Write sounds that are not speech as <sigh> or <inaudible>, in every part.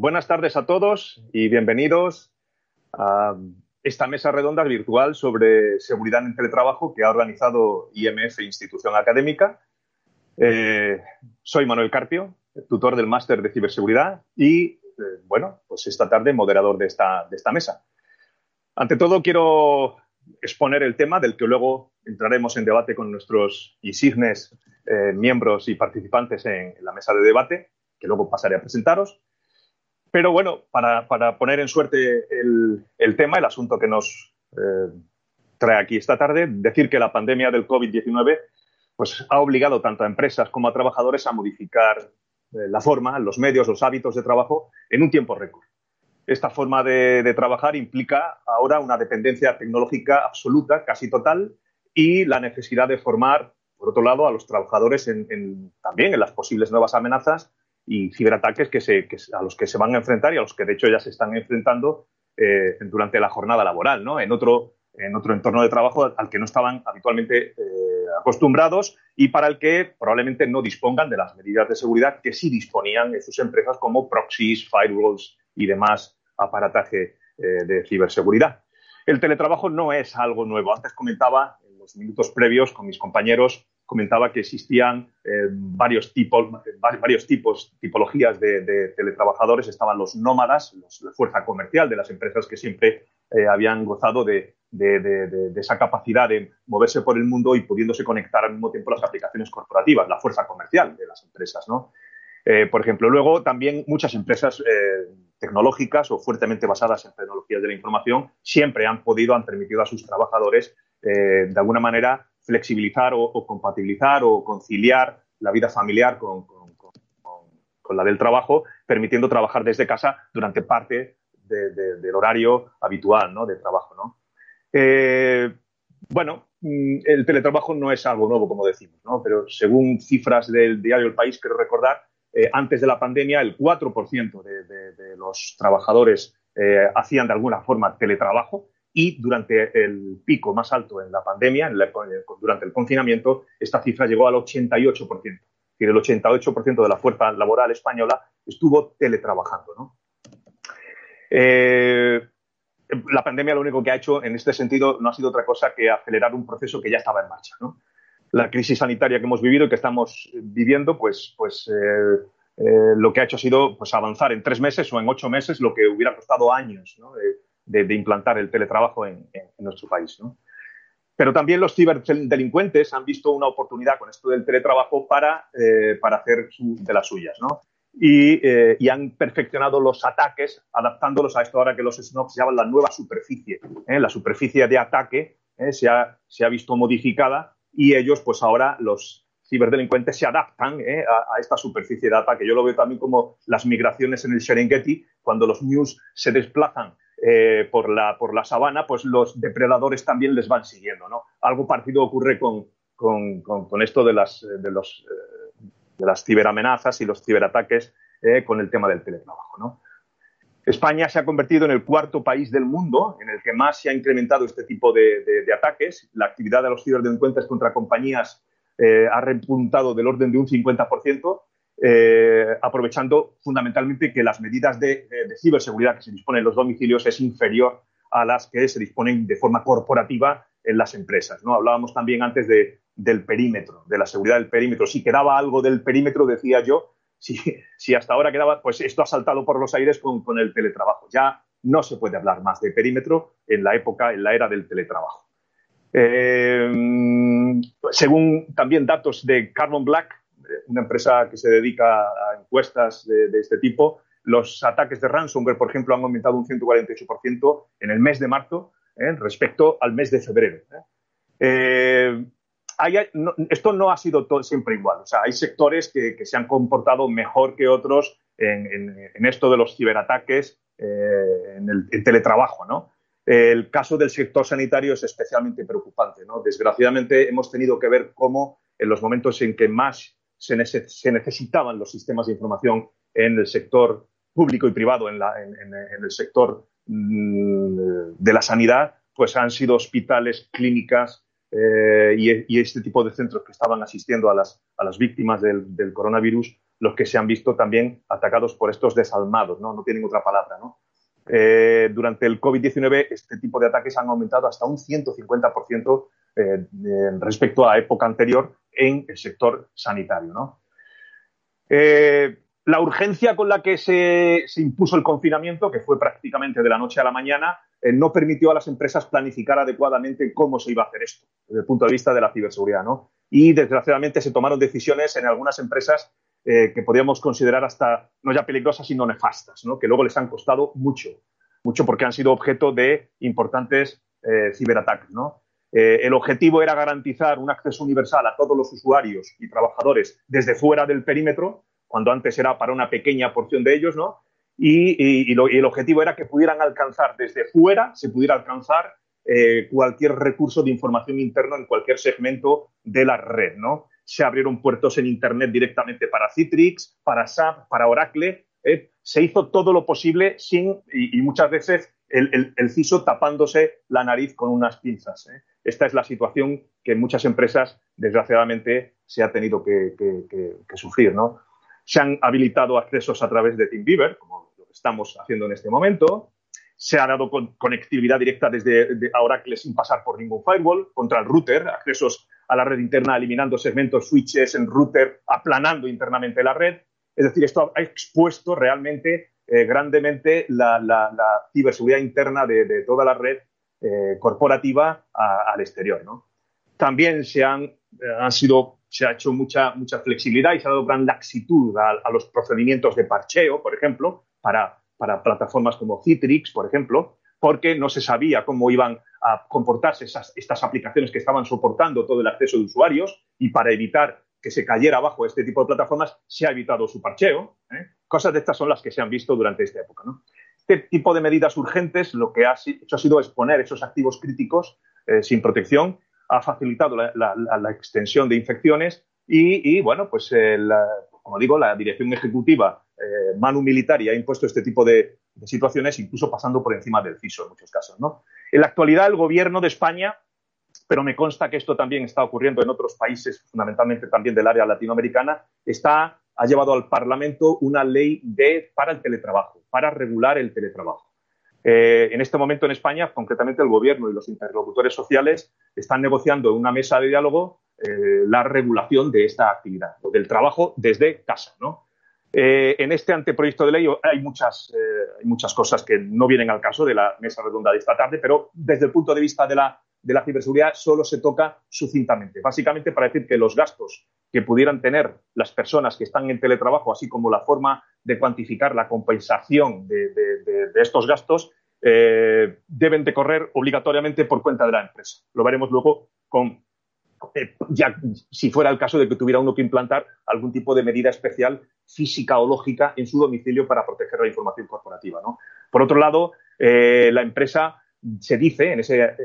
Buenas tardes a todos y bienvenidos a esta mesa redonda virtual sobre seguridad en el teletrabajo que ha organizado IMF Institución Académica. Eh, soy Manuel Carpio, tutor del máster de ciberseguridad y, eh, bueno, pues esta tarde moderador de esta, mesa. Ante todo, quiero exponer el tema del que luego entraremos en debate con nuestros insignes eh, miembros y participantes en la mesa de debate, que luego pasaré a presentaros. Pero bueno, para, poner en suerte el, tema, el asunto que nos eh, trae aquí esta tarde, decir que la pandemia del COVID-19 pues, ha obligado tanto a empresas como a trabajadores a modificar eh, la forma, los medios, los hábitos de trabajo en un tiempo récord. Esta forma de, trabajar implica ahora una dependencia tecnológica absoluta, casi total, y la necesidad de formar, por otro lado, a los trabajadores también en las posibles nuevas amenazas y ciberataques que a los que se van a enfrentar y a los que de hecho ya se están enfrentando eh, durante la jornada laboral, ¿no? En otro, en otro entorno de trabajo al que no estaban habitualmente eh, acostumbrados y para el que probablemente no dispongan de las medidas de seguridad que sí disponían en sus empresas como proxies, firewalls y demás aparataje eh, de ciberseguridad. El teletrabajo no es algo nuevo. Antes comentaba en los minutos previos con mis compañeros comentaba que existían eh, varios tipos, varios tipos, tipologías de, teletrabajadores. Estaban los nómadas, la fuerza comercial de las empresas que siempre eh, habían gozado de, esa capacidad de moverse por el mundo y pudiéndose conectar al mismo tiempo las aplicaciones corporativas, la fuerza comercial de las empresas. Eh, por ejemplo, luego también muchas empresas tecnológicas o fuertemente basadas en tecnologías de la información siempre han podido, han permitido a sus trabajadores de alguna manera flexibilizar o, compatibilizar o conciliar la vida familiar con, la del trabajo, permitiendo trabajar desde casa durante parte del horario habitual de trabajo. Eh, bueno, mm, el teletrabajo no es algo nuevo, como decimos, pero según cifras del diario El País, quiero recordar, eh, antes de la pandemia el 4% de, los trabajadores eh, hacían de alguna forma teletrabajo y durante el pico más alto en la pandemia, durante el confinamiento, esta cifra llegó al 88%. Y el 88% de la fuerza laboral española estuvo teletrabajando. Eh, la pandemia lo único que ha hecho en este sentido no ha sido otra cosa que acelerar un proceso que ya estaba en marcha. La crisis sanitaria que hemos vivido y que estamos viviendo, pues, pues eh, eh, lo que ha hecho ha sido pues, avanzar en tres meses o en ocho meses lo que hubiera costado años. ¿no? De, implantar el teletrabajo en, nuestro país. Pero también los ciberdelincuentes han visto una oportunidad con esto del teletrabajo para, eh, para hacer de las suyas. Eh, y, han perfeccionado los ataques adaptándolos a esto ahora que los SNOPs llaman la nueva superficie. ¿eh? La superficie de ataque se ha, se, ha, visto modificada y ellos, pues ahora los ciberdelincuentes se adaptan a, a, esta superficie de ataque. Yo lo veo también como las migraciones en el Serengeti, cuando los news se desplazan eh, por, la, por la sabana, pues los depredadores también les van siguiendo. ¿no? Algo parecido ocurre con, con, esto de las, de, los, eh, de las ciberamenazas y los ciberataques eh, con el tema del teletrabajo. ¿no? España se ha convertido en el cuarto país del mundo en el que más se ha incrementado este tipo de, de, ataques. La actividad de los ciberdelincuentes contra compañías ha repuntado del orden de un 50%. Eh, aprovechando fundamentalmente que las medidas de, ciberseguridad que se disponen en los domicilios es inferior a las que se disponen de forma corporativa en las empresas. ¿no? Hablábamos también antes de, del perímetro, de la seguridad del perímetro. Si quedaba algo del perímetro, decía yo, si, hasta ahora quedaba, pues esto ha saltado por los aires con, con, el teletrabajo. Ya no se puede hablar más de perímetro en la época, en la era del teletrabajo. Eh, según también datos de Carbon Black, una empresa que se dedica a encuestas de, este tipo, los ataques de ransomware, por ejemplo, han aumentado un 148% en el mes de marzo ¿eh? respecto al mes de febrero. ¿eh? Eh, esto no ha sido todo, siempre igual. O sea, hay sectores que, se han comportado mejor que otros en, esto de los ciberataques eh, en el teletrabajo, ¿no? El caso del sector sanitario es especialmente preocupante. ¿no? Desgraciadamente, hemos tenido que ver cómo en los momentos en que más se, necesitaban los sistemas de información en el sector público y privado, en, el sector mm, de la sanidad, pues han sido hospitales, clínicas eh, y, este tipo de centros que estaban asistiendo a las, víctimas del, coronavirus los que se han visto también atacados por estos desalmados, ¿no? No tienen otra palabra. Eh, durante el COVID-19 este tipo de ataques han aumentado hasta un 150% eh, respecto a la época anterior en el sector sanitario. Eh, la urgencia con la que se, impuso el confinamiento, que fue prácticamente de la noche a la mañana, no permitió a las empresas planificar adecuadamente cómo se iba a hacer esto desde el punto de vista de la ciberseguridad. Y desgraciadamente se tomaron decisiones en algunas empresas eh, que podríamos considerar hasta no ya peligrosas, sino nefastas, ¿no? que luego les han costado mucho, mucho porque han sido objeto de importantes eh, ciberataques. ¿no? Eh, el objetivo era garantizar un acceso universal a todos los usuarios y trabajadores desde fuera del perímetro, cuando antes era para una pequeña porción de ellos, ¿no? Y, el objetivo era que pudieran alcanzar desde fuera, se pudiera alcanzar cualquier recurso de información interna en cualquier segmento de la red, ¿no? se abrieron puertos en Internet directamente para Citrix, para SAP, para Oracle. ¿eh? se hizo todo lo posible sin, y, muchas veces el, CISO tapándose la nariz con unas pinzas. Esta es la situación que en muchas empresas, desgraciadamente, se ha tenido que, sufrir. ¿no? Se han habilitado accesos a través de TeamViewer, como estamos haciendo en este momento. Se ha dado conectividad directa desde Oracle sin pasar por ningún firewall contra el router, accesos a la red interna, eliminando segmentos, switches en router, aplanando internamente la red. Es decir, esto ha expuesto realmente eh, grandemente la, ciberseguridad interna de, toda la red eh, corporativa al exterior. También se han, eh, han sido, se ha hecho mucha, mucha flexibilidad y se ha dado gran laxitud a, los procedimientos de parcheo, por ejemplo, para, para plataformas como Citrix, por ejemplo, porque no se sabía cómo iban a comportarse estas aplicaciones que estaban soportando todo el acceso de usuarios y para evitar que se cayera abajo este tipo de plataformas, se ha evitado su parcheo. ¿eh? Cosas de estas son las que se han visto durante esta época. Este tipo de medidas urgentes lo que ha hecho ha sido exponer esos activos críticos eh, sin protección, ha facilitado la, extensión de infecciones y, bueno, pues eh, como digo, la dirección ejecutiva Manu Militari ha impuesto este tipo de, situaciones, incluso pasando por encima del CISO en muchos casos. En la actualidad, el gobierno de España, pero me consta que esto también está ocurriendo en otros países, fundamentalmente también del área latinoamericana, está, ha llevado al Parlamento una ley de, para el teletrabajo, para regular el teletrabajo. Eh, en este momento en España, concretamente el gobierno y los interlocutores sociales están negociando en una mesa de diálogo eh, la regulación de esta actividad, del trabajo desde casa. Eh, en este anteproyecto de ley hay muchas, hay muchas cosas que no vienen al caso de la mesa redonda de esta tarde, pero desde el punto de vista de la, de la ciberseguridad solo se toca sucintamente. Básicamente para decir que los gastos que pudieran tener las personas que están en teletrabajo, así como la forma de cuantificar la compensación de, estos gastos, eh, deben de correr obligatoriamente por cuenta de la empresa. Lo veremos luego con eh, ya si fuera el caso de que tuviera uno que implantar algún tipo de medida especial física o lógica en su domicilio para proteger la información corporativa. Por otro lado, eh, la empresa se dice en ese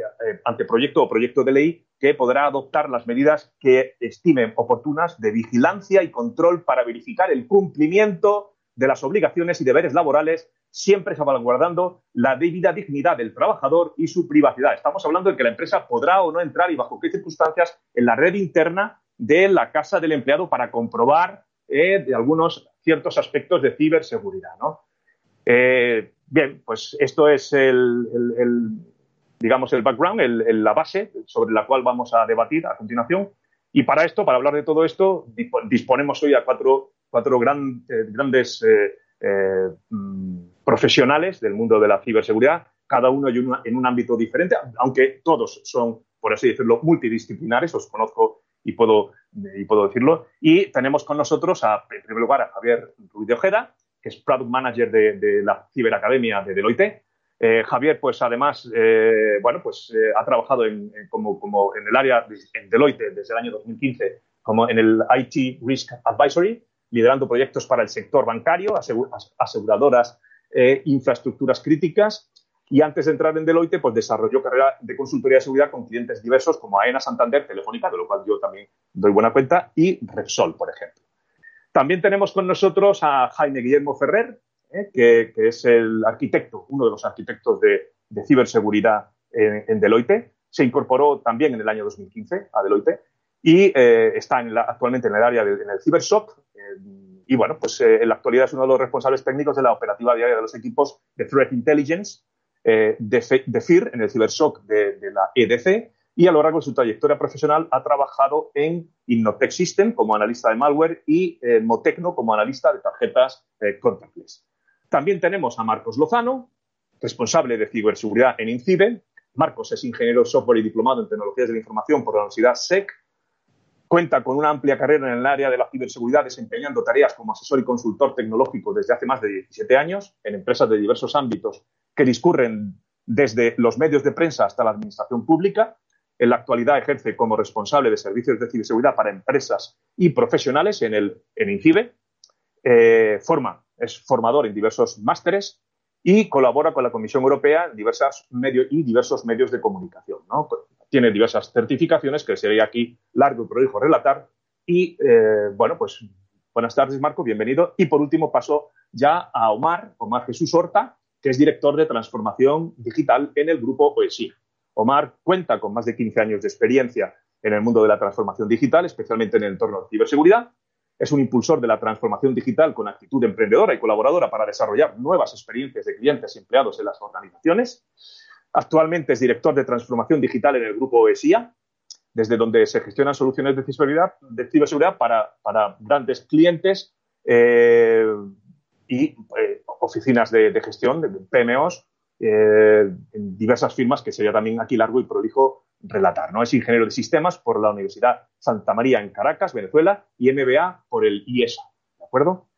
anteproyecto o proyecto de ley que podrá adoptar las medidas que estimen oportunas de vigilancia y control para verificar el cumplimiento de las obligaciones y deberes laborales siempre salvaguardando la debida dignidad del trabajador y su privacidad. Estamos hablando de que la empresa podrá o no entrar y bajo qué circunstancias en la red interna de la casa del empleado para comprobar eh, de algunos ciertos aspectos de ciberseguridad. Eh, bien, pues esto es el, digamos, el background, la base sobre la cual vamos a debatir a continuación. Y para esto, para hablar de todo esto, disponemos hoy a cuatro, eh, grandes mm, profesionales del mundo de la ciberseguridad, cada uno en un ámbito diferente, aunque todos son, por así decirlo, multidisciplinares, os conozco y puedo, y puedo decirlo. Y tenemos con nosotros, en primer lugar, a Javier Ruiz de Ojeda, que es Product Manager de, la Ciberacademia de Deloitte. Eh, Javier, pues además, eh, bueno, pues eh, ha trabajado en, como, en el área en Deloitte desde el año 2015 como en el IT Risk Advisory liderando proyectos para el sector bancario, aseguradoras, eh, infraestructuras críticas. Y antes de entrar en Deloitte, pues desarrolló carrera de consultoría de seguridad con clientes diversos como AENA, Santander, Telefónica, de lo cual yo también doy buena cuenta, y Repsol, por ejemplo. También tenemos con nosotros a Jaime Guillermo Ferrer, eh, que, es el arquitecto, uno de los arquitectos de, ciberseguridad en, Deloitte. Se incorporó también en el año 2015 a Deloitte y eh, está actualmente en el área del de, CyberSOC. Eh, y bueno, pues en la actualidad es uno de los responsables técnicos de la operativa diaria de los equipos de Threat Intelligence, de, de, FIR, en el CyberSOC de, de la EDC, y a lo largo de su trayectoria profesional ha trabajado en Innotech System como analista de malware y en Motecno como analista de tarjetas contactless. También tenemos a Marcos Lozano, responsable de ciberseguridad en INCIBE. Marcos es ingeniero software y diplomado en tecnologías de la información por la Universidad SEC. Cuenta con una amplia carrera en el área de la ciberseguridad, desempeñando tareas como asesor y consultor tecnológico desde hace más de 17 años en empresas de diversos ámbitos que discurren desde los medios de prensa hasta la administración pública. En la actualidad ejerce como responsable de servicios de ciberseguridad para empresas y profesionales en, el, en INCIBE. Eh, forma es formador en diversos másteres y colabora con la Comisión Europea en diversos medios y diversos medios de comunicación. Tiene diversas certificaciones que sería aquí largo y prolijo relatar. Y eh, bueno, pues buenas tardes, Marco, bienvenido. Y por último paso ya a Omar, Omar Jesús Horta, que es director de transformación digital en el grupo OESI. Omar cuenta con más de 15 años de experiencia en el mundo de la transformación digital, especialmente en el entorno de ciberseguridad, es un impulsor de la transformación digital con actitud emprendedora y colaboradora para desarrollar nuevas experiencias de clientes y empleados en las organizaciones. Actualmente es director de transformación digital en el grupo ESIA, desde donde se gestionan soluciones de ciberseguridad, de ciberseguridad para, grandes clientes eh, y eh, oficinas de, gestión, de PMOs, eh, en diversas firmas, que sería también aquí largo y prolijo relatar. ¿no? Es ingeniero de sistemas por la Universidad Santa María en Caracas, Venezuela, y MBA por el IESA. ¿De acuerdo?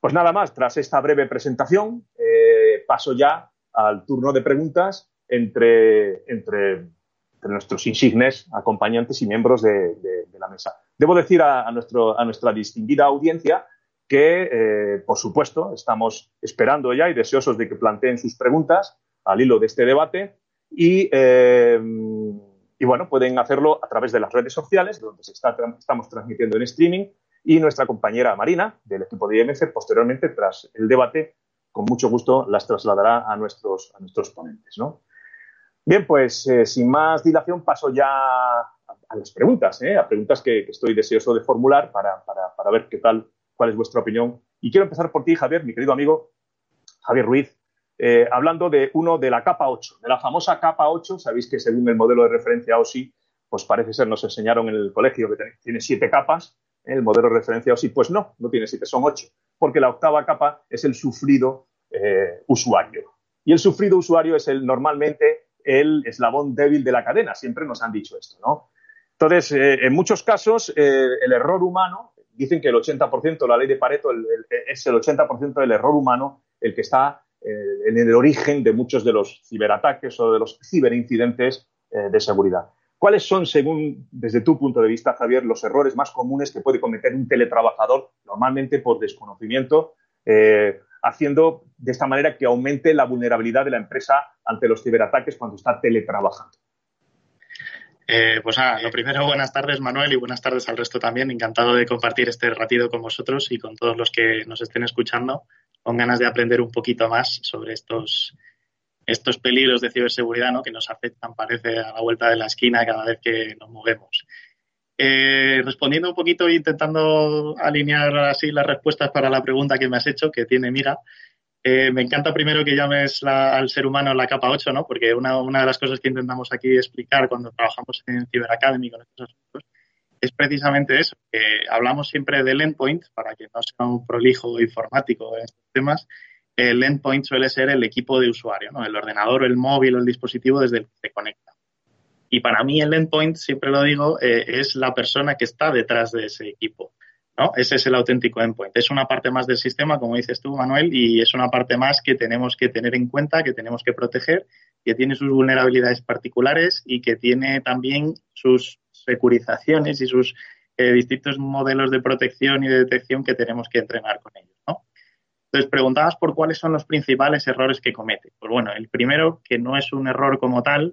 Pues nada más, tras esta breve presentación, eh, paso ya al turno de preguntas entre, entre, nuestros insignes acompañantes y miembros de, la mesa. Debo decir a, nuestro, a nuestra distinguida audiencia que, eh, por supuesto, estamos esperando ya y deseosos de que planteen sus preguntas al hilo de este debate y eh, y bueno, pueden hacerlo a través de las redes sociales, donde se está, estamos transmitiendo en streaming, y nuestra compañera Marina, del equipo de IMF, posteriormente, tras el debate, con mucho gusto las trasladará a nuestros, a nuestros ponentes. ¿no? Bien, pues eh, sin más dilación paso ya a, las preguntas, ¿eh? a preguntas que, estoy deseoso de formular para, para, para ver qué tal, cuál es vuestra opinión. Y quiero empezar por ti, Javier, mi querido amigo Javier Ruiz, eh, hablando de uno de la capa 8, de la famosa capa 8. Sabéis que según el modelo de referencia OSI, pues parece ser, nos enseñaron en el colegio que tiene siete capas. ¿eh? El modelo de referencia OSI, pues no, no tiene siete, son ocho, porque la octava capa es el sufrido eh, usuario. Y el sufrido usuario es el, normalmente el eslabón débil de la cadena. Siempre nos han dicho esto, ¿no? Entonces, en muchos casos, el error humano, dicen que el 80%, la ley de Pareto, es el 80% del error humano el que está en el origen de muchos de los ciberataques o de los ciberincidentes eh, de seguridad. ¿Cuáles son, según desde tu punto de vista, Javier, los errores más comunes que puede cometer un teletrabajador, normalmente por desconocimiento, eh, haciendo de esta manera que aumente la vulnerabilidad de la empresa ante los ciberataques cuando está teletrabajando? pues nada, lo primero, buenas tardes Manuel y buenas tardes al resto también. Encantado de compartir este ratito con vosotros y con todos los que nos estén escuchando con ganas de aprender un poquito más sobre estos, estos peligros de ciberseguridad ¿no? que nos afectan, parece, a la vuelta de la esquina cada vez que nos movemos. Eh, respondiendo un poquito e intentando alinear así las respuestas para la pregunta que me has hecho, que tiene mira, eh, me encanta primero que llames al ser humano la capa 8, ¿no? porque una, una, de las cosas que intentamos aquí explicar cuando trabajamos en Cyber Academy con estos asuntos es precisamente eso, que hablamos siempre del endpoint, para que no sea un prolijo informático en estos temas, el endpoint suele ser el equipo de usuario, ¿no? el ordenador, el móvil o el dispositivo desde el que se conecta. Y para mí el endpoint, siempre lo digo, eh, es la persona que está detrás de ese equipo. ¿no? Ese es el auténtico endpoint. Es una parte más del sistema, como dices tú, Manuel, y es una parte más que tenemos que tener en cuenta, que tenemos que proteger, que tiene sus vulnerabilidades particulares y que tiene también sus securizaciones y sus eh, distintos modelos de protección y de detección que tenemos que entrenar con ellos, ¿no? Entonces, preguntabas por cuáles son los principales errores que comete. Pues bueno, el primero, que no es un error como tal,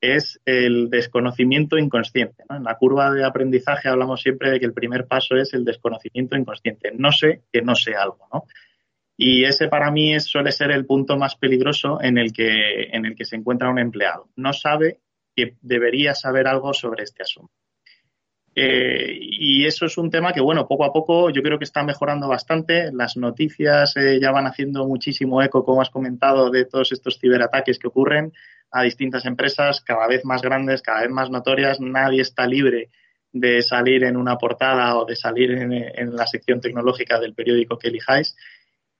es el desconocimiento inconsciente. En la curva de aprendizaje hablamos siempre de que el primer paso es el desconocimiento inconsciente. No sé que no sé algo, ¿no? Y ese para mí suele ser el punto más peligroso en el, que, en el que se encuentra un empleado. No sabe que debería saber algo sobre este asunto. Eh, y eso es un tema que, bueno, poco a poco yo creo que está mejorando bastante. Las noticias eh, ya van haciendo muchísimo eco, como has comentado, de todos estos ciberataques que ocurren a distintas empresas, cada vez más grandes, cada vez más notorias. Nadie está libre de salir en una portada o de salir en, en la sección tecnológica del periódico que elijáis.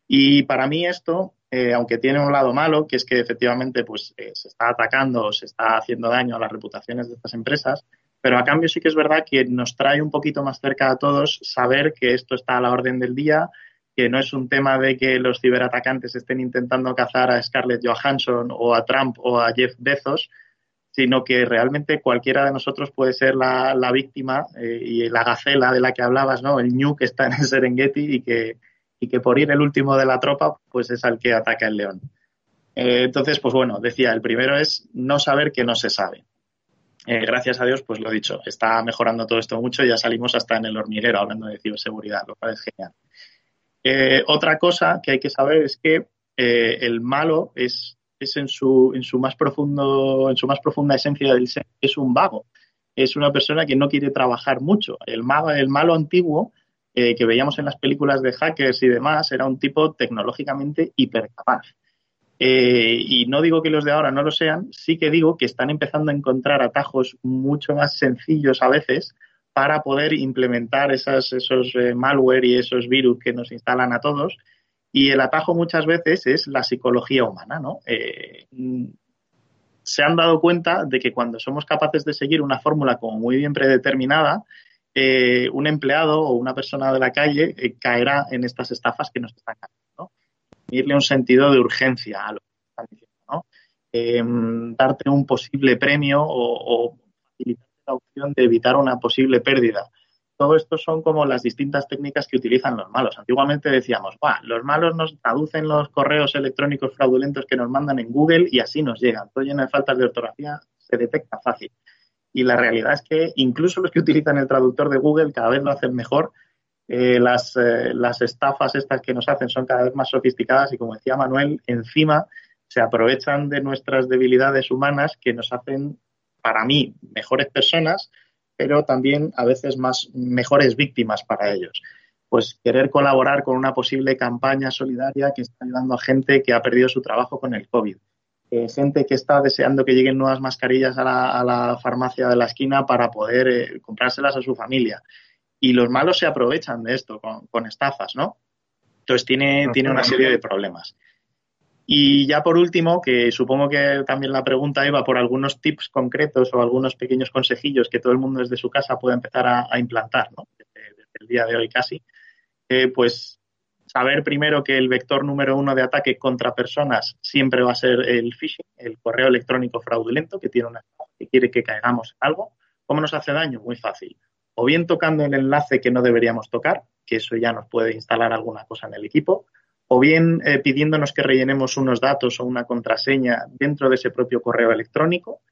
Y para mí esto, eh, aunque tiene un lado malo, que es que efectivamente pues, eh, se está atacando o se está haciendo daño a las reputaciones de estas empresas, pero a cambio sí que es verdad que nos trae un poquito más cerca a todos saber que esto está a la orden del día, que no es un tema de que los ciberatacantes estén intentando cazar a Scarlett Johansson o a Trump o a Jeff Bezos, sino que realmente cualquiera de nosotros puede ser la, víctima eh, y la gacela de la que hablabas, ¿no? El ñu que está en el Serengeti y que, y que por ir el último de la tropa, pues es al que ataca el león. Eh, entonces, pues bueno, decía, el primero es no saber que no se sabe. Eh, gracias a Dios, pues lo dicho, está mejorando todo esto mucho, ya salimos hasta en el hormiguero hablando de ciberseguridad, lo cual es genial. Eh, otra cosa que hay que saber es que el malo es, es en, su, en, su más profundo, en su más profunda esencia del ser, es un vago, es una persona que no quiere trabajar mucho. El, mago, el malo antiguo eh, que veíamos en las películas de hackers y demás, era un tipo tecnológicamente hipercapaz. Eh, y no digo que los de ahora no lo sean, sí que digo que están empezando a encontrar atajos mucho más sencillos a veces para poder implementar esas, esos eh, malware y esos virus que nos instalan a todos. Y el atajo muchas veces es la psicología humana, ¿no? se han dado cuenta de que cuando somos capaces de seguir una fórmula como muy bien predeterminada, eh, un empleado o una persona de la calle eh, caerá en estas estafas que nos están haciendo. Irle un sentido de urgencia a lo que están diciendo, ¿no? Em, darte un posible premio o, o la opción de evitar una posible pérdida. Todo esto son como las distintas técnicas que utilizan los malos. Antiguamente decíamos, los malos nos traducen los correos electrónicos fraudulentos que nos mandan en Google y así nos llegan. Todo lleno de faltas de ortografía se detecta fácil y la realidad es que incluso los que utilizan el traductor de Google cada vez lo hacen mejor. Eh, las, eh, las estafas estas que nos hacen son cada vez más sofisticadas y como decía Manuel, encima se aprovechan de nuestras debilidades humanas que nos hacen, para mí, mejores personas, pero también a veces más mejores víctimas para ellos. Pues querer colaborar con una posible campaña solidaria que está ayudando a gente que ha perdido su trabajo con el COVID eh, gente que está deseando que lleguen nuevas mascarillas a la, farmacia de la esquina para poder eh, comprárselas a su familia. Y los malos se aprovechan de esto con, estafas, ¿no? Entonces tiene, tiene una serie de problemas. Y ya por último, que supongo que también la pregunta iba por algunos tips concretos o algunos pequeños consejillos que todo el mundo desde su casa puede empezar a, implantar, ¿no? Desde, el día de hoy casi. Eh, pues saber primero que el vector número uno de ataque contra personas siempre va a ser el phishing, el correo electrónico fraudulento que tiene una que quiere que caigamos en algo. ¿Cómo nos hace daño? Muy fácil. O bien tocando el enlace que no deberíamos tocar, que eso ya nos puede instalar alguna cosa en el equipo, o bien eh, pidiéndonos que rellenemos unos datos o una contraseña dentro de ese propio correo electrónico,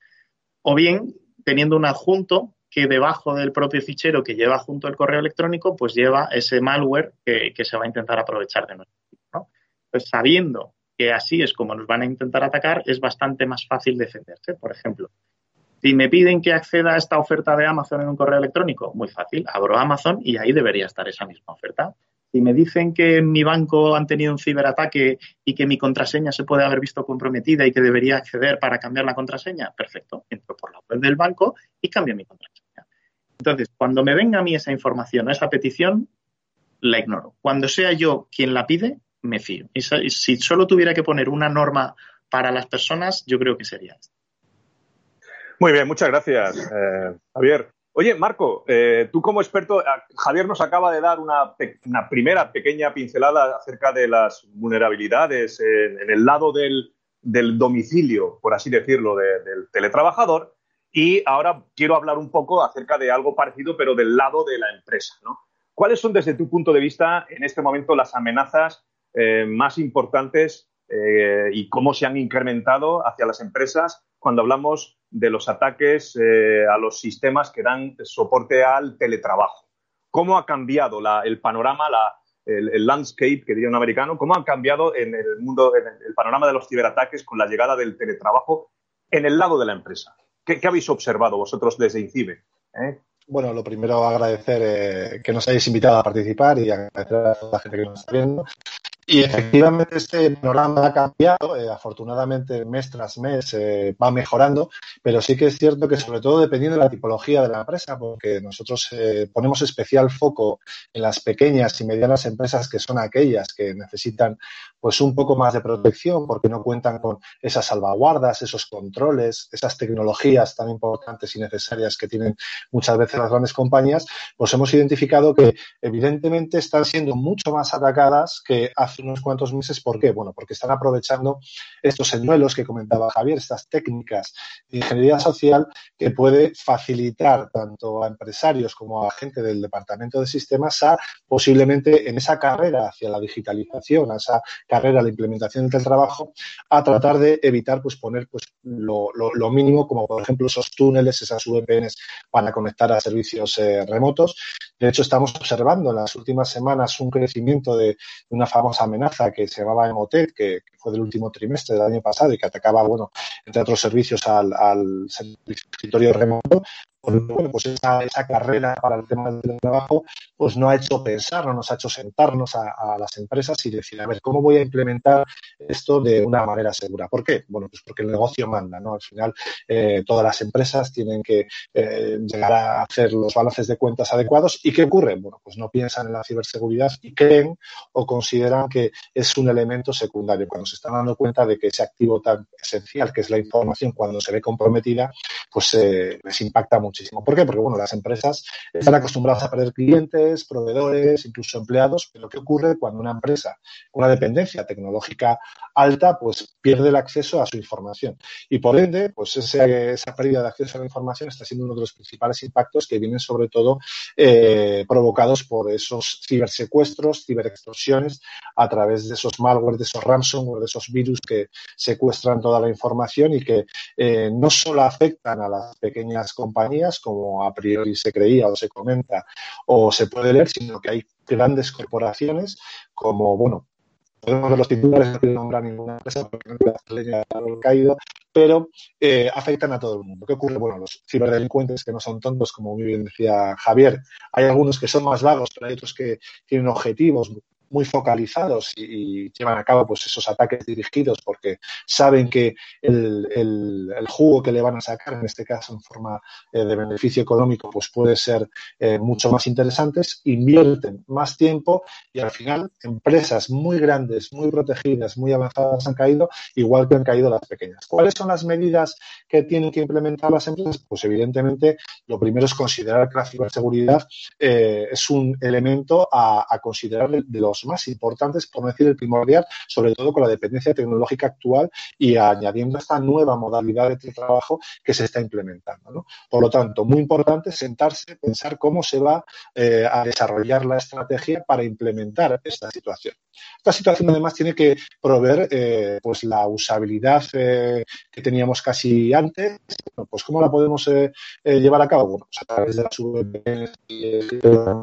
o bien teniendo un adjunto que debajo del propio fichero que lleva junto al correo electrónico, pues lleva ese malware que, se va a intentar aprovechar de nosotros. ¿no? Pues sabiendo que así es como nos van a intentar atacar, es bastante más fácil defenderse. Por ejemplo, si me piden que acceda a esta oferta de Amazon en un correo electrónico, muy fácil, abro Amazon y ahí debería estar esa misma oferta. Si me dicen que en mi banco han tenido un ciberataque y que mi contraseña se puede haber visto comprometida y que debería acceder para cambiar la contraseña, perfecto, entro por la web del banco y cambio mi contraseña. Entonces, cuando me venga a mí esa información, esa petición, la ignoro. Cuando sea yo quien la pide, me fío. Y si solo tuviera que poner una norma para las personas, yo creo que sería esta. Muy bien, muchas gracias, eh, Javier. Oye, Marco, eh, tú como experto, Javier nos acaba de dar una, primera pequeña pincelada acerca de las vulnerabilidades en, el lado del, domicilio, por así decirlo, del teletrabajador. Y ahora quiero hablar un poco acerca de algo parecido, pero del lado de la empresa. ¿Cuáles son, desde tu punto de vista, en este momento las amenazas eh, más importantes eh, y cómo se han incrementado hacia las empresas cuando hablamos de los ataques eh, a los sistemas que dan soporte al teletrabajo? ¿Cómo ha cambiado el panorama, el, landscape, que diría un americano, cómo ha cambiado en el mundo, en el panorama de los ciberataques con la llegada del teletrabajo en el lado de la empresa? ¿Qué, habéis observado vosotros desde INCIBE? ¿Eh? Bueno, lo primero agradecer eh, que nos hayáis invitado a participar y agradecer a la gente que nos está viendo. Y efectivamente este panorama ha cambiado, eh, afortunadamente mes tras mes eh, va mejorando, pero sí que es cierto que sobre todo dependiendo de la tipología de la empresa, porque nosotros eh, ponemos especial foco en las pequeñas y medianas empresas que son aquellas que necesitan pues un poco más de protección porque no cuentan con esas salvaguardas, esos controles, esas tecnologías tan importantes y necesarias que tienen muchas veces las grandes compañías, pues hemos identificado que evidentemente están siendo mucho más atacadas que hace unos cuantos meses. ¿Por qué? Bueno, porque están aprovechando estos señuelos que comentaba Javier, estas técnicas de ingeniería social que puede facilitar tanto a empresarios como a gente del departamento de sistemas a posiblemente en esa carrera hacia la digitalización, a esa carrera la implementación del trabajo, a tratar de evitar pues poner pues lo, mínimo, como por ejemplo esos túneles, esas VPNs para conectar a servicios eh, remotos. De hecho, estamos observando en las últimas semanas un crecimiento de una famosa amenaza que se llamaba Emotet, que, fue del último trimestre del año pasado y que atacaba, bueno, entre otros servicios al, al escritorio remoto, bueno, pues esa, esa, carrera para el tema del trabajo, pues no ha hecho pensar, no nos ha hecho sentarnos a, las empresas y decir, a ver, ¿cómo voy a implementar esto de una manera segura? ¿Por qué? Bueno, pues porque el negocio manda, ¿no? Al final, eh, todas las empresas tienen que eh, llegar a hacer los balances de cuentas adecuados. ¿Y qué ocurre? Bueno, pues no piensan en la ciberseguridad y creen o consideran que es un elemento secundario. Cuando se están dando cuenta de que ese activo tan esencial, que es la información, cuando se ve comprometida, pues eh, les impacta mucho ¿Por qué? Porque, bueno, las empresas están acostumbradas a perder clientes, proveedores, incluso empleados, pero ¿qué ocurre cuando una empresa, una dependencia tecnológica alta, pues pierde el acceso a su información? Y por ende, pues esa pérdida de acceso a la información está siendo uno de los principales impactos que vienen sobre todo eh, provocados por esos cibersecuestros, ciberextorsiones a través de esos malware, de esos ransomware, de esos virus que secuestran toda la información y que eh, no solo afectan a las pequeñas compañías, como a priori se creía o se comenta o se puede leer, sino que hay grandes corporaciones como, bueno, podemos ver los titulares, no quiero nombrar ninguna empresa porque no leña caído, pero eh, afectan a todo el mundo. ¿Qué ocurre? Bueno, los ciberdelincuentes que no son tontos, como muy bien decía Javier, hay algunos que son más vagos, pero hay otros que tienen objetivos muy focalizados y, llevan a cabo pues esos ataques dirigidos porque saben que el, el, jugo que le van a sacar, en este caso en forma eh, de beneficio económico, pues puede ser eh, mucho más interesantes, invierten más tiempo y al final empresas muy grandes, muy protegidas, muy avanzadas han caído, igual que han caído las pequeñas. ¿Cuáles son las medidas que tienen que implementar las empresas? Pues evidentemente lo primero es considerar que la ciberseguridad eh, es un elemento a, a considerar de los más importantes, por no decir el primordial, sobre todo con la dependencia tecnológica actual y añadiendo esta nueva modalidad de trabajo que se está implementando. Por lo tanto, muy importante sentarse, pensar cómo se va eh, a desarrollar la estrategia para implementar esta situación. Esta situación además tiene que proveer pues pues la usabilidad eh, que teníamos casi antes. pues ¿cómo la podemos llevar a cabo? Bueno, pues a través de las VPNs,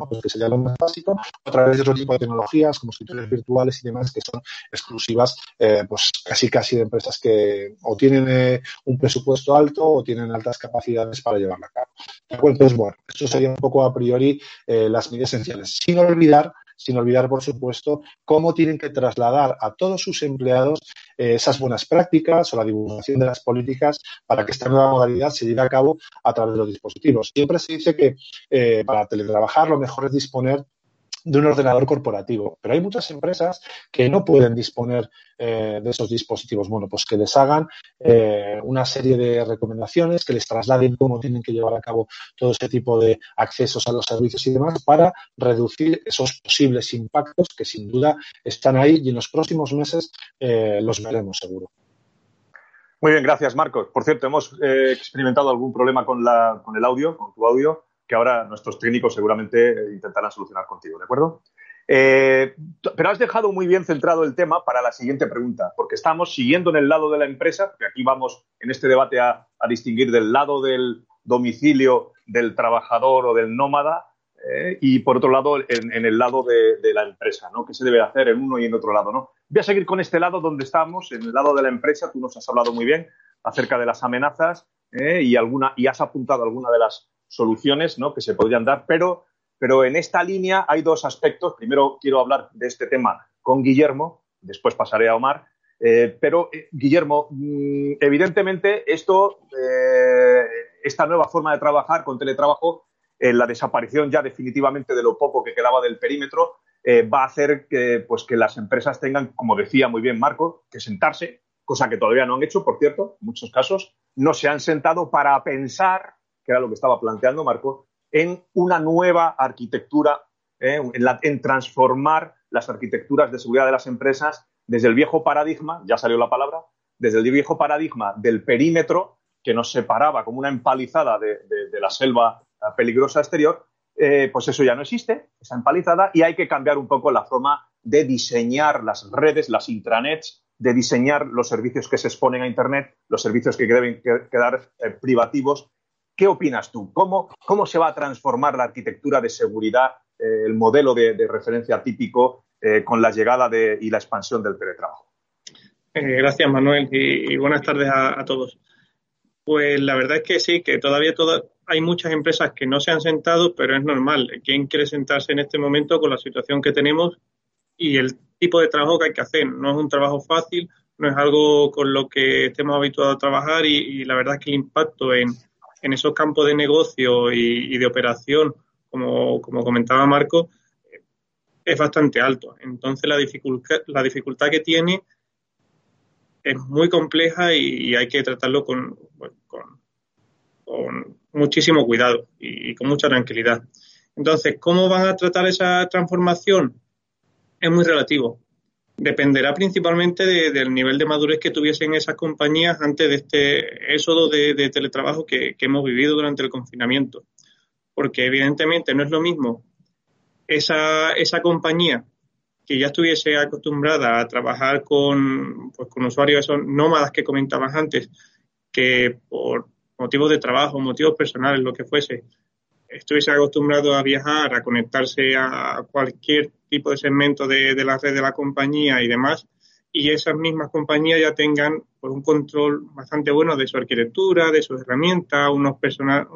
pues, que sería lo más básico, a través de otro tipo de tecnologías como escritores virtuales y demás que son exclusivas, pues casi casi de empresas que o tienen un presupuesto alto o tienen altas capacidades para llevarla a cabo. Entonces, bueno, esto sería un poco a priori las medidas esenciales. Sin olvidar sin olvidar, por supuesto, cómo tienen que trasladar a todos sus empleados eh, esas buenas prácticas o la divulgación de las políticas para que esta nueva modalidad se lleve a cabo a través de los dispositivos. Siempre se dice que eh, para teletrabajar lo mejor es disponer de un ordenador corporativo. Pero hay muchas empresas que no pueden disponer eh, de esos dispositivos. Bueno, pues que les hagan eh, una serie de recomendaciones, que les trasladen cómo tienen que llevar a cabo todo ese tipo de accesos a los servicios y demás para reducir esos posibles impactos que sin duda están ahí y en los próximos meses eh, los veremos seguro. Muy bien, gracias, Marcos. Por cierto, hemos eh, experimentado algún problema con, el audio, con tu audio, que ahora nuestros técnicos seguramente intentarán solucionar contigo, ¿de acuerdo? Eh, pero has dejado muy bien centrado el tema para la siguiente pregunta, porque estamos siguiendo en el lado de la empresa, porque aquí vamos en este debate a, distinguir del lado del domicilio del trabajador o del nómada eh, y por otro lado en, el lado de, la empresa, ¿no? ¿Qué se debe hacer en uno y en otro lado, ¿no? Voy a seguir con este lado donde estamos, en el lado de la empresa. Tú nos has hablado muy bien acerca de las amenazas eh, y, alguna, y has apuntado algunas de las soluciones ¿no? que se podrían dar, pero, pero en esta línea hay dos aspectos. Primero quiero hablar de este tema con Guillermo, después pasaré a Omar. Eh, pero, eh, Guillermo, mm, evidentemente esto, esta nueva forma de trabajar con teletrabajo, la desaparición ya definitivamente de lo poco que quedaba del perímetro, eh, va a hacer que, pues, que las empresas tengan, como decía muy bien Marco, que sentarse, cosa que todavía no han hecho, por cierto, en muchos casos, no se han sentado para pensar, que era lo que estaba planteando Marco, en una nueva arquitectura, eh, en, transformar las arquitecturas de seguridad de las empresas desde el viejo paradigma, ya salió la palabra, desde el viejo paradigma del perímetro que nos separaba como una empalizada de la selva peligrosa exterior eh, pues eso ya no existe, esa empalizada, y hay que cambiar un poco la forma de diseñar las redes, las intranets, de diseñar los servicios que se exponen a Internet, los servicios que deben quedar eh, privativos. ¿Qué opinas tú? ¿Cómo, ¿Cómo, se va a transformar la arquitectura de seguridad, eh, el modelo de, referencia típico con la llegada de, y la expansión del teletrabajo? gracias, Manuel, y, buenas tardes a, todos. Pues la verdad es que sí, que todavía hay muchas empresas que no se han sentado, pero es normal. ¿Quién quiere sentarse en este momento con la situación que tenemos y el tipo de trabajo que hay que hacer? No es un trabajo fácil, no es algo con lo que estemos habituados a trabajar y, la verdad es que el impacto en, esos campos de negocio y, de operación, como, comentaba Marco, es bastante alto. Entonces la dificultad, la dificultad que tiene es muy compleja y, hay que tratarlo con muchísimo cuidado y, con mucha tranquilidad. Entonces, ¿cómo van a tratar esa transformación? Es muy relativo. Dependerá principalmente del nivel de madurez que tuviesen esas compañías antes de este éxodo de, teletrabajo que, hemos vivido durante el confinamiento. Porque evidentemente no es lo mismo esa, esa compañía que ya estuviese acostumbrada a trabajar con, pues, con usuarios esos nómadas que comentabas antes, que por motivos de trabajo, motivos personales, lo que fuese, estuviese acostumbrado a viajar, a conectarse a cualquier tipo de segmento de, la red de la compañía y demás, y esas mismas compañías ya tengan pues, un control bastante bueno de su arquitectura, de sus herramientas, unos personal,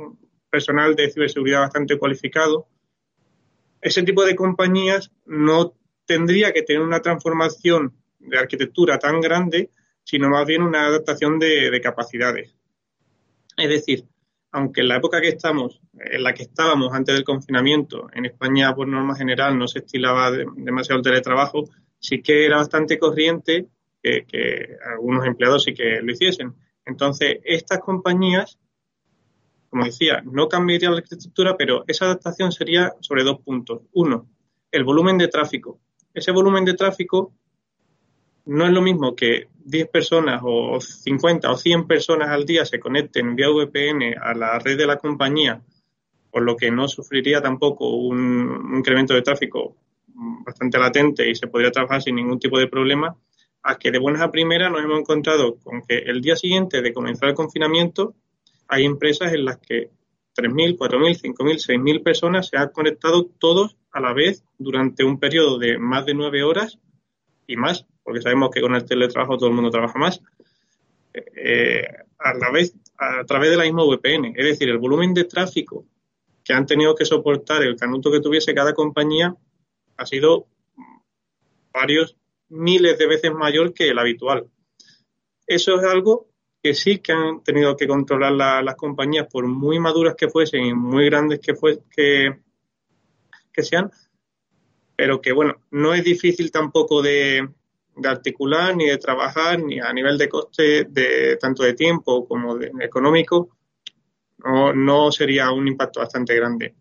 personal de ciberseguridad bastante cualificado. Ese tipo de compañías no tendría que tener una transformación de arquitectura tan grande, sino más bien una adaptación de capacidades. Es decir, aunque en la época que estamos, en la que estábamos antes del confinamiento, en España por norma general no se estilaba demasiado el teletrabajo, sí que era bastante corriente que, algunos empleados sí que lo hiciesen. Entonces, estas compañías, como decía, no cambiarían la arquitectura, pero esa adaptación sería sobre dos puntos. Uno, el volumen de tráfico. Ese volumen de tráfico no es lo mismo que 10 personas o 50 o 100 personas al día se conecten vía VPN a la red de la compañía, por lo que no sufriría tampoco un, incremento de tráfico bastante latente y se podría trabajar sin ningún tipo de problema, a que de buenas a primeras nos hemos encontrado con que el día siguiente de comenzar el confinamiento hay empresas en las que 3.000, 4.000, 5.000, 6.000 personas se han conectado todos a la vez durante un periodo de más de nueve horas y más porque sabemos que con el teletrabajo todo el mundo trabaja más, eh, a, la vez, a través de la misma VPN. Es decir, el volumen de tráfico que han tenido que soportar el canuto que tuviese cada compañía ha sido varios miles de veces mayor que el habitual. Eso es algo que sí que han tenido que controlar las compañías, por muy maduras que fuesen y muy grandes que, fue, que, que sean, pero que bueno, no es difícil tampoco de, de articular ni de trabajar ni a nivel de coste de tanto de tiempo como de económico no, no sería un impacto bastante grande.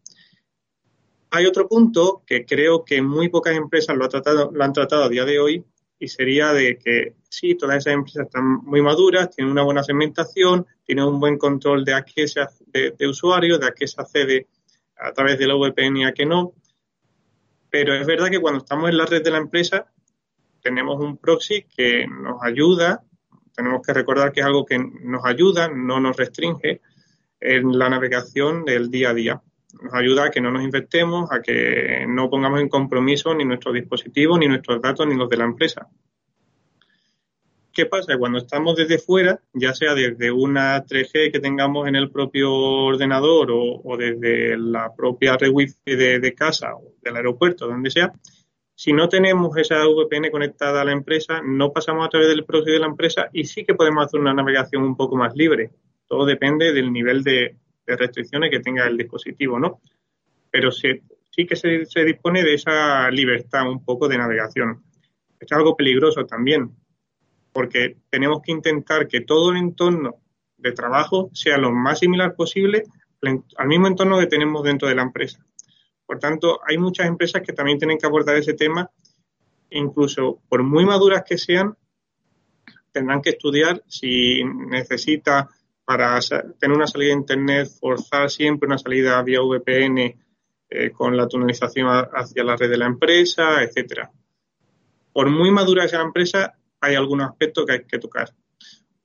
Hay otro punto que creo que muy pocas empresas lo, ha tratado, lo han tratado a día de hoy y sería de que sí, todas esas empresas están muy maduras, tienen una buena segmentación, tienen un buen control de a qué se hace, de, usuarios, de a qué se accede a través de la VPN y a qué no. Pero es verdad que cuando estamos en la red de la empresa, tenemos un proxy que nos ayuda, tenemos que recordar que es algo que nos ayuda, no nos restringe en la navegación del día a día. Nos ayuda a que no nos infectemos, a que no pongamos en compromiso ni nuestros dispositivos, ni nuestros datos, ni los de la empresa. ¿Qué pasa? Cuando estamos desde fuera, ya sea desde una 3G que tengamos en el propio ordenador o, desde la propia red wifi de, de, casa o del aeropuerto, donde sea, si no tenemos esa VPN conectada a la empresa, no pasamos a través del proxy de la empresa y sí que podemos hacer una navegación un poco más libre. Todo depende del nivel de, restricciones que tenga el dispositivo, ¿no? Pero sí que se, dispone de esa libertad un poco de navegación. Es algo peligroso también, porque tenemos que intentar que todo el entorno de trabajo sea lo más similar posible al mismo entorno que tenemos dentro de la empresa. Por tanto, hay muchas empresas que también tienen que abordar ese tema, incluso por muy maduras que sean, tendrán que estudiar si necesita para tener una salida de Internet forzar siempre una salida vía VPN eh, con la tunelización hacia la red de la empresa, etcétera. Por muy madura sea la empresa, hay algunos aspectos que hay que tocar.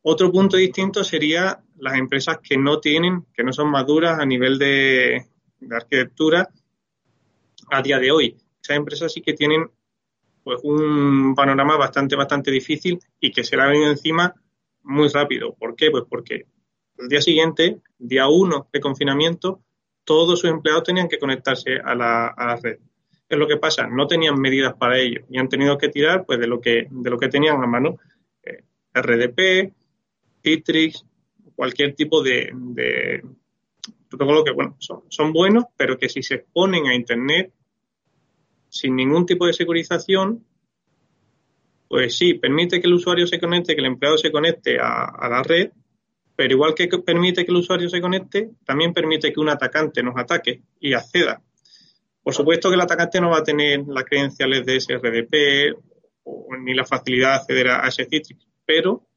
Otro punto distinto sería las empresas que no tienen, que no son maduras a nivel de, arquitectura a día de hoy. Esas empresas sí que tienen pues un panorama bastante, bastante difícil y que se la ven encima muy rápido. ¿Por qué? Pues porque el día siguiente, día uno de confinamiento, todos sus empleados tenían que conectarse a la, a la red es lo que pasa? No tenían medidas para ello y han tenido que tirar pues de lo que, de lo que tenían a mano. Eh, RDP, Citrix, cualquier tipo de, de protocolo que bueno, son, son buenos, pero que si se exponen a Internet sin ningún tipo de securización, pues sí, permite que el usuario se conecte, que el empleado se conecte a, a, la red, pero igual que permite que el usuario se conecte, también permite que un atacante nos ataque y acceda por supuesto que el atacante no va a tener las credenciales de SRDP o, ni la facilidad de acceder a ese Citrix, pero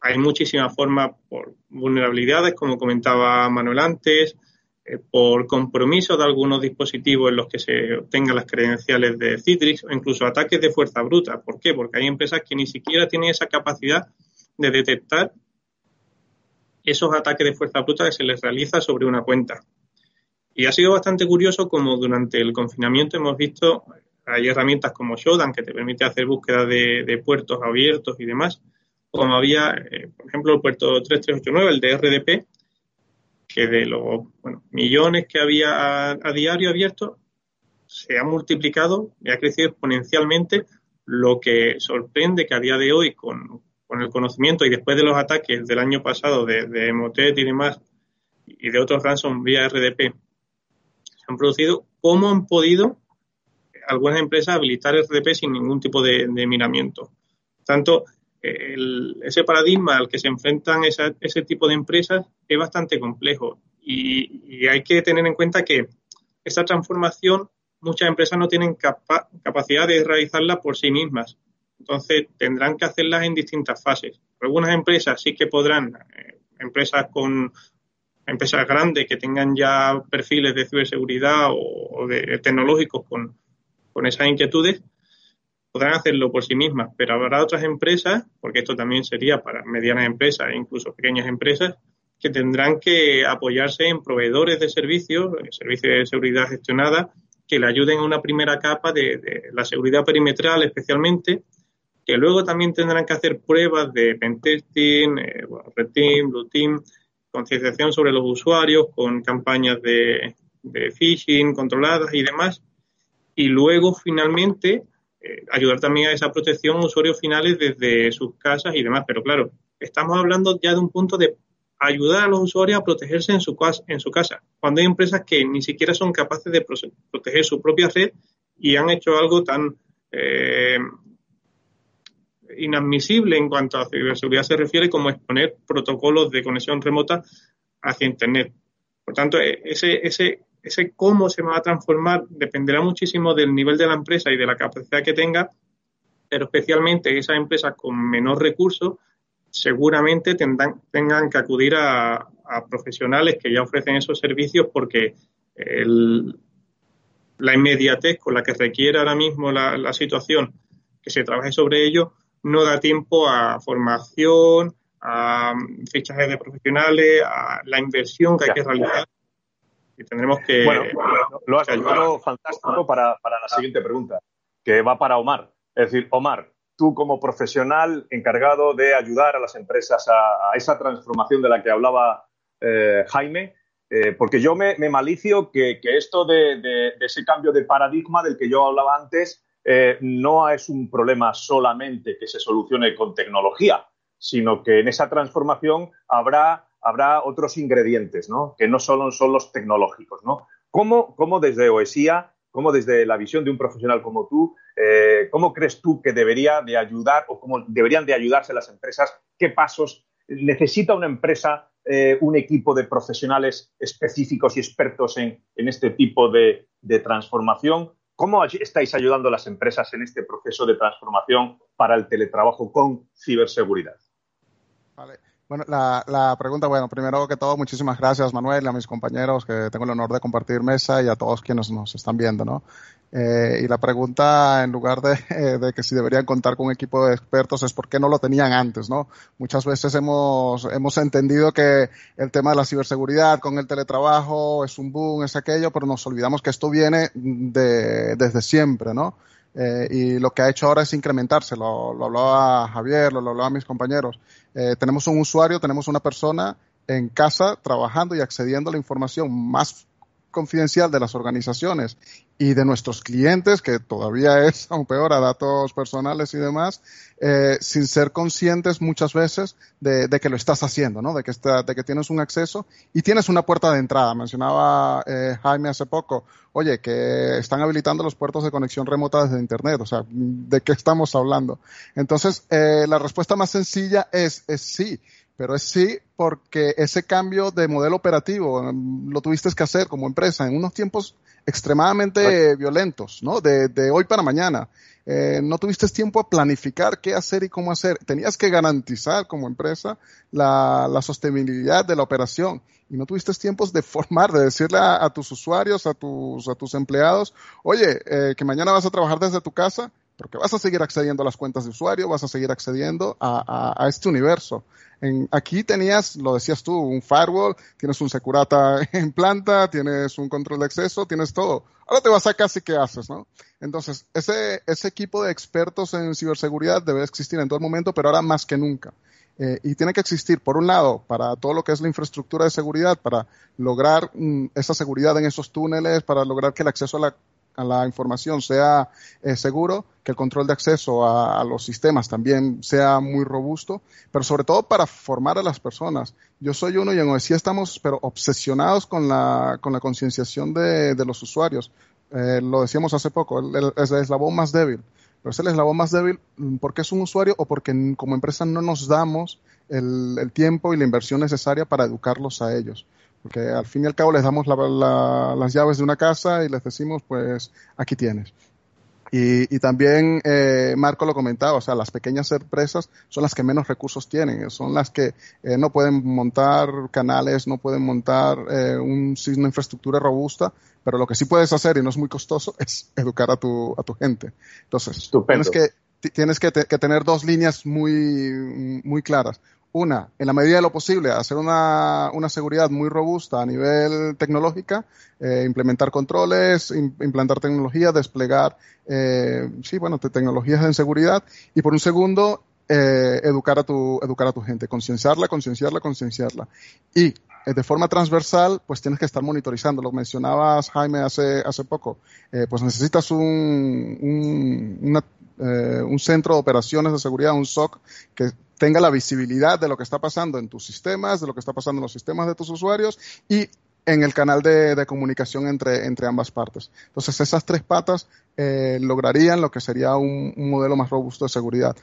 hay muchísimas formas por vulnerabilidades, como comentaba Manuel antes, eh, por compromiso de algunos dispositivos en los que se obtengan las credenciales de Citrix o incluso ataques de fuerza bruta. ¿Por qué? Porque hay empresas que ni siquiera tienen esa capacidad de detectar esos ataques de fuerza bruta que se les realiza sobre una cuenta. Y ha sido bastante curioso como durante el confinamiento hemos visto, hay herramientas como Shodan que te permite hacer búsqueda de, puertos abiertos y demás, como había, eh, por ejemplo, el puerto 3389, el de RDP, que de los millones que había a, diario abierto, se ha multiplicado y ha crecido exponencialmente, lo que sorprende que a día de hoy, con, el conocimiento y después de los ataques del año pasado de, de Motet y demás, y de otros ransom vía RDP, han producido, cómo han podido algunas empresas habilitar RDP sin ningún tipo de, miramiento. Tanto, ese paradigma al que se enfrentan ese tipo de empresas es bastante complejo y, hay que tener en cuenta que esa transformación muchas empresas no tienen capacidad de realizarla por sí mismas. Entonces tendrán que hacerlas en distintas fases. Algunas empresas sí que podrán, eh, empresas con empresas grandes que tengan ya perfiles de ciberseguridad o, de tecnológicos con, esas inquietudes, podrán hacerlo por sí mismas, pero habrá otras empresas, porque esto también sería para medianas empresas e incluso pequeñas empresas, que tendrán que apoyarse en proveedores de servicios, servicios de seguridad gestionada, que le ayuden a una primera capa de, la seguridad perimetral especialmente, que luego también tendrán que hacer pruebas de pentesting, eh, red team, blue team, concienciación sobre los usuarios con campañas de, phishing controladas y demás. Y luego, finalmente, eh, ayudar también a esa protección a usuarios finales desde sus casas y demás. Pero claro, estamos hablando ya de un punto de ayudar a los usuarios a protegerse en su, en su casa, cuando hay empresas que ni siquiera son capaces de proteger su propia red y han hecho algo tan eh, inadmisible en cuanto a ciberseguridad se refiere como exponer protocolos de conexión remota hacia Internet. Por tanto, e, ese, ese, ese cómo se va a transformar dependerá muchísimo del nivel de la empresa y de la capacidad que tenga pero especialmente esas empresas con menor recursos seguramente tendrán, tengan que acudir a, profesionales que ya ofrecen esos servicios porque la inmediatez con la que requiere ahora mismo la, situación que se trabaje sobre ello no da tiempo a formación, a fichajes de profesionales, a la inversión que hay que realizar. Y tendremos que. Bueno, lo has hecho fantástico para, para la siguiente pregunta, que va para Omar. Es decir, Omar, tú como profesional encargado de ayudar a las empresas a, esa transformación de la que hablaba eh, Jaime, eh, porque yo me, malicio que, esto de, ese cambio de paradigma del que yo hablaba antes eh, no es un problema solamente que se solucione con tecnología, sino que en esa transformación habrá, habrá otros ingredientes, ¿no? que no solo son los tecnológicos. ¿no? ¿Cómo, cómo desde OESIA ¿Cómo desde la visión de un profesional como tú, eh, cómo crees tú que debería de ayudar o cómo deberían de ayudarse las empresas? ¿Qué pasos necesita una empresa, eh, un equipo de profesionales específicos y expertos en, este tipo de, transformación? ¿Cómo estáis ayudando a las empresas en este proceso de transformación para el teletrabajo con ciberseguridad? Vale. Bueno, la, la, pregunta, bueno, primero que todo, muchísimas gracias, Manuel, a mis compañeros que tengo el honor de compartir mesa y a todos quienes nos están viendo, ¿no? Eh, y la pregunta, en lugar de, <laughs> de, que si deberían contar con un equipo de expertos, es por qué no lo tenían antes, ¿no? Muchas veces hemos, hemos entendido que el tema de la ciberseguridad con el teletrabajo es un boom, es aquello, pero nos olvidamos que esto viene de, desde siempre, ¿no? Eh, y lo que ha hecho ahora es incrementarse, lo, hablaba Javier, lo, lo hablaba mis compañeros. Eh, tenemos un usuario, tenemos una persona en casa trabajando y accediendo a la información más confidencial de las organizaciones y de nuestros clientes, que todavía <laughs> es aún peor a datos personales y demás, eh, sin ser conscientes muchas veces de, que lo estás haciendo, ¿no? De que, está, de que tienes un acceso y tienes una puerta de entrada. Mencionaba eh, Jaime hace poco, oye, que están habilitando los puertos de conexión remota desde Internet, o sea, ¿de qué estamos hablando? Entonces, eh, la respuesta más sencilla es, es sí pero es sí porque ese cambio de modelo operativo mm, lo tuviste que hacer como empresa en unos tiempos extremadamente violentos, ¿no? De, de, hoy para mañana. Eh, no tuviste tiempo a planificar qué hacer y cómo hacer. Tenías que garantizar como empresa la, la sostenibilidad de la operación y no tuviste tiempos de formar, de decirle a, tus usuarios, a tus, a tus empleados, oye, eh, que mañana vas a trabajar desde tu casa, porque vas a seguir accediendo a las cuentas de usuario, vas a seguir accediendo a, a, este universo. Aquí tenías, lo decías tú, un firewall, tienes un Securata <laughs> en planta, tienes un control de acceso, tienes todo. Ahora te vas a casa y ¿qué haces, no? Entonces, ese, ese equipo de expertos en ciberseguridad debe existir en todo momento, pero ahora más que nunca. Eh, y tiene que existir, por un lado, para todo lo que es la infraestructura de seguridad, para lograr mm, esa seguridad en esos túneles, para lograr que el acceso a la a la información sea eh, seguro, que el control de acceso a, los sistemas también sea muy robusto, pero sobre todo para formar a las personas. Yo soy uno y en OESI estamos pero obsesionados con la, con la concienciación de, de, los usuarios. Eh, lo decíamos hace poco, es el eslabón más débil. Pero es el eslabón más débil mm, porque es un usuario o porque como empresa no nos damos el, el tiempo y la inversión necesaria para educarlos a ellos porque al fin y al cabo les damos las llaves de una casa y les decimos, pues aquí tienes. Y, también eh, Marco lo comentaba, o sea, las pequeñas empresas son las que menos recursos tienen, son las que eh, no pueden montar canales, no pueden montar eh, un, una infraestructura robusta, pero lo que sí puedes hacer y no es muy costoso <laughs> es educar a tu, a tu gente. Entonces, tienes que tienes que, que, tener dos líneas muy, muy claras una, en la medida de lo posible, hacer una, una seguridad muy robusta a nivel tecnológica, eh, implementar controles, implantar tecnología, desplegar, eh, sí, bueno, tecnologías en seguridad. Y por un segundo, eh, educar a tu, educar a tu gente, concienciarla, concienciarla, concienciarla. Y eh, de forma transversal, pues tienes que estar monitorizando. Lo mencionabas, Jaime, hace, hace poco. Eh, pues necesitas un, un, una, eh, un centro de operaciones de seguridad, un SOC, que tenga la visibilidad de lo que está pasando en tus sistemas, de lo que está pasando en los sistemas de tus usuarios y en el canal de, comunicación entre, ambas partes. Entonces, esas tres patas eh, lograrían lo que sería un, modelo más robusto de seguridad.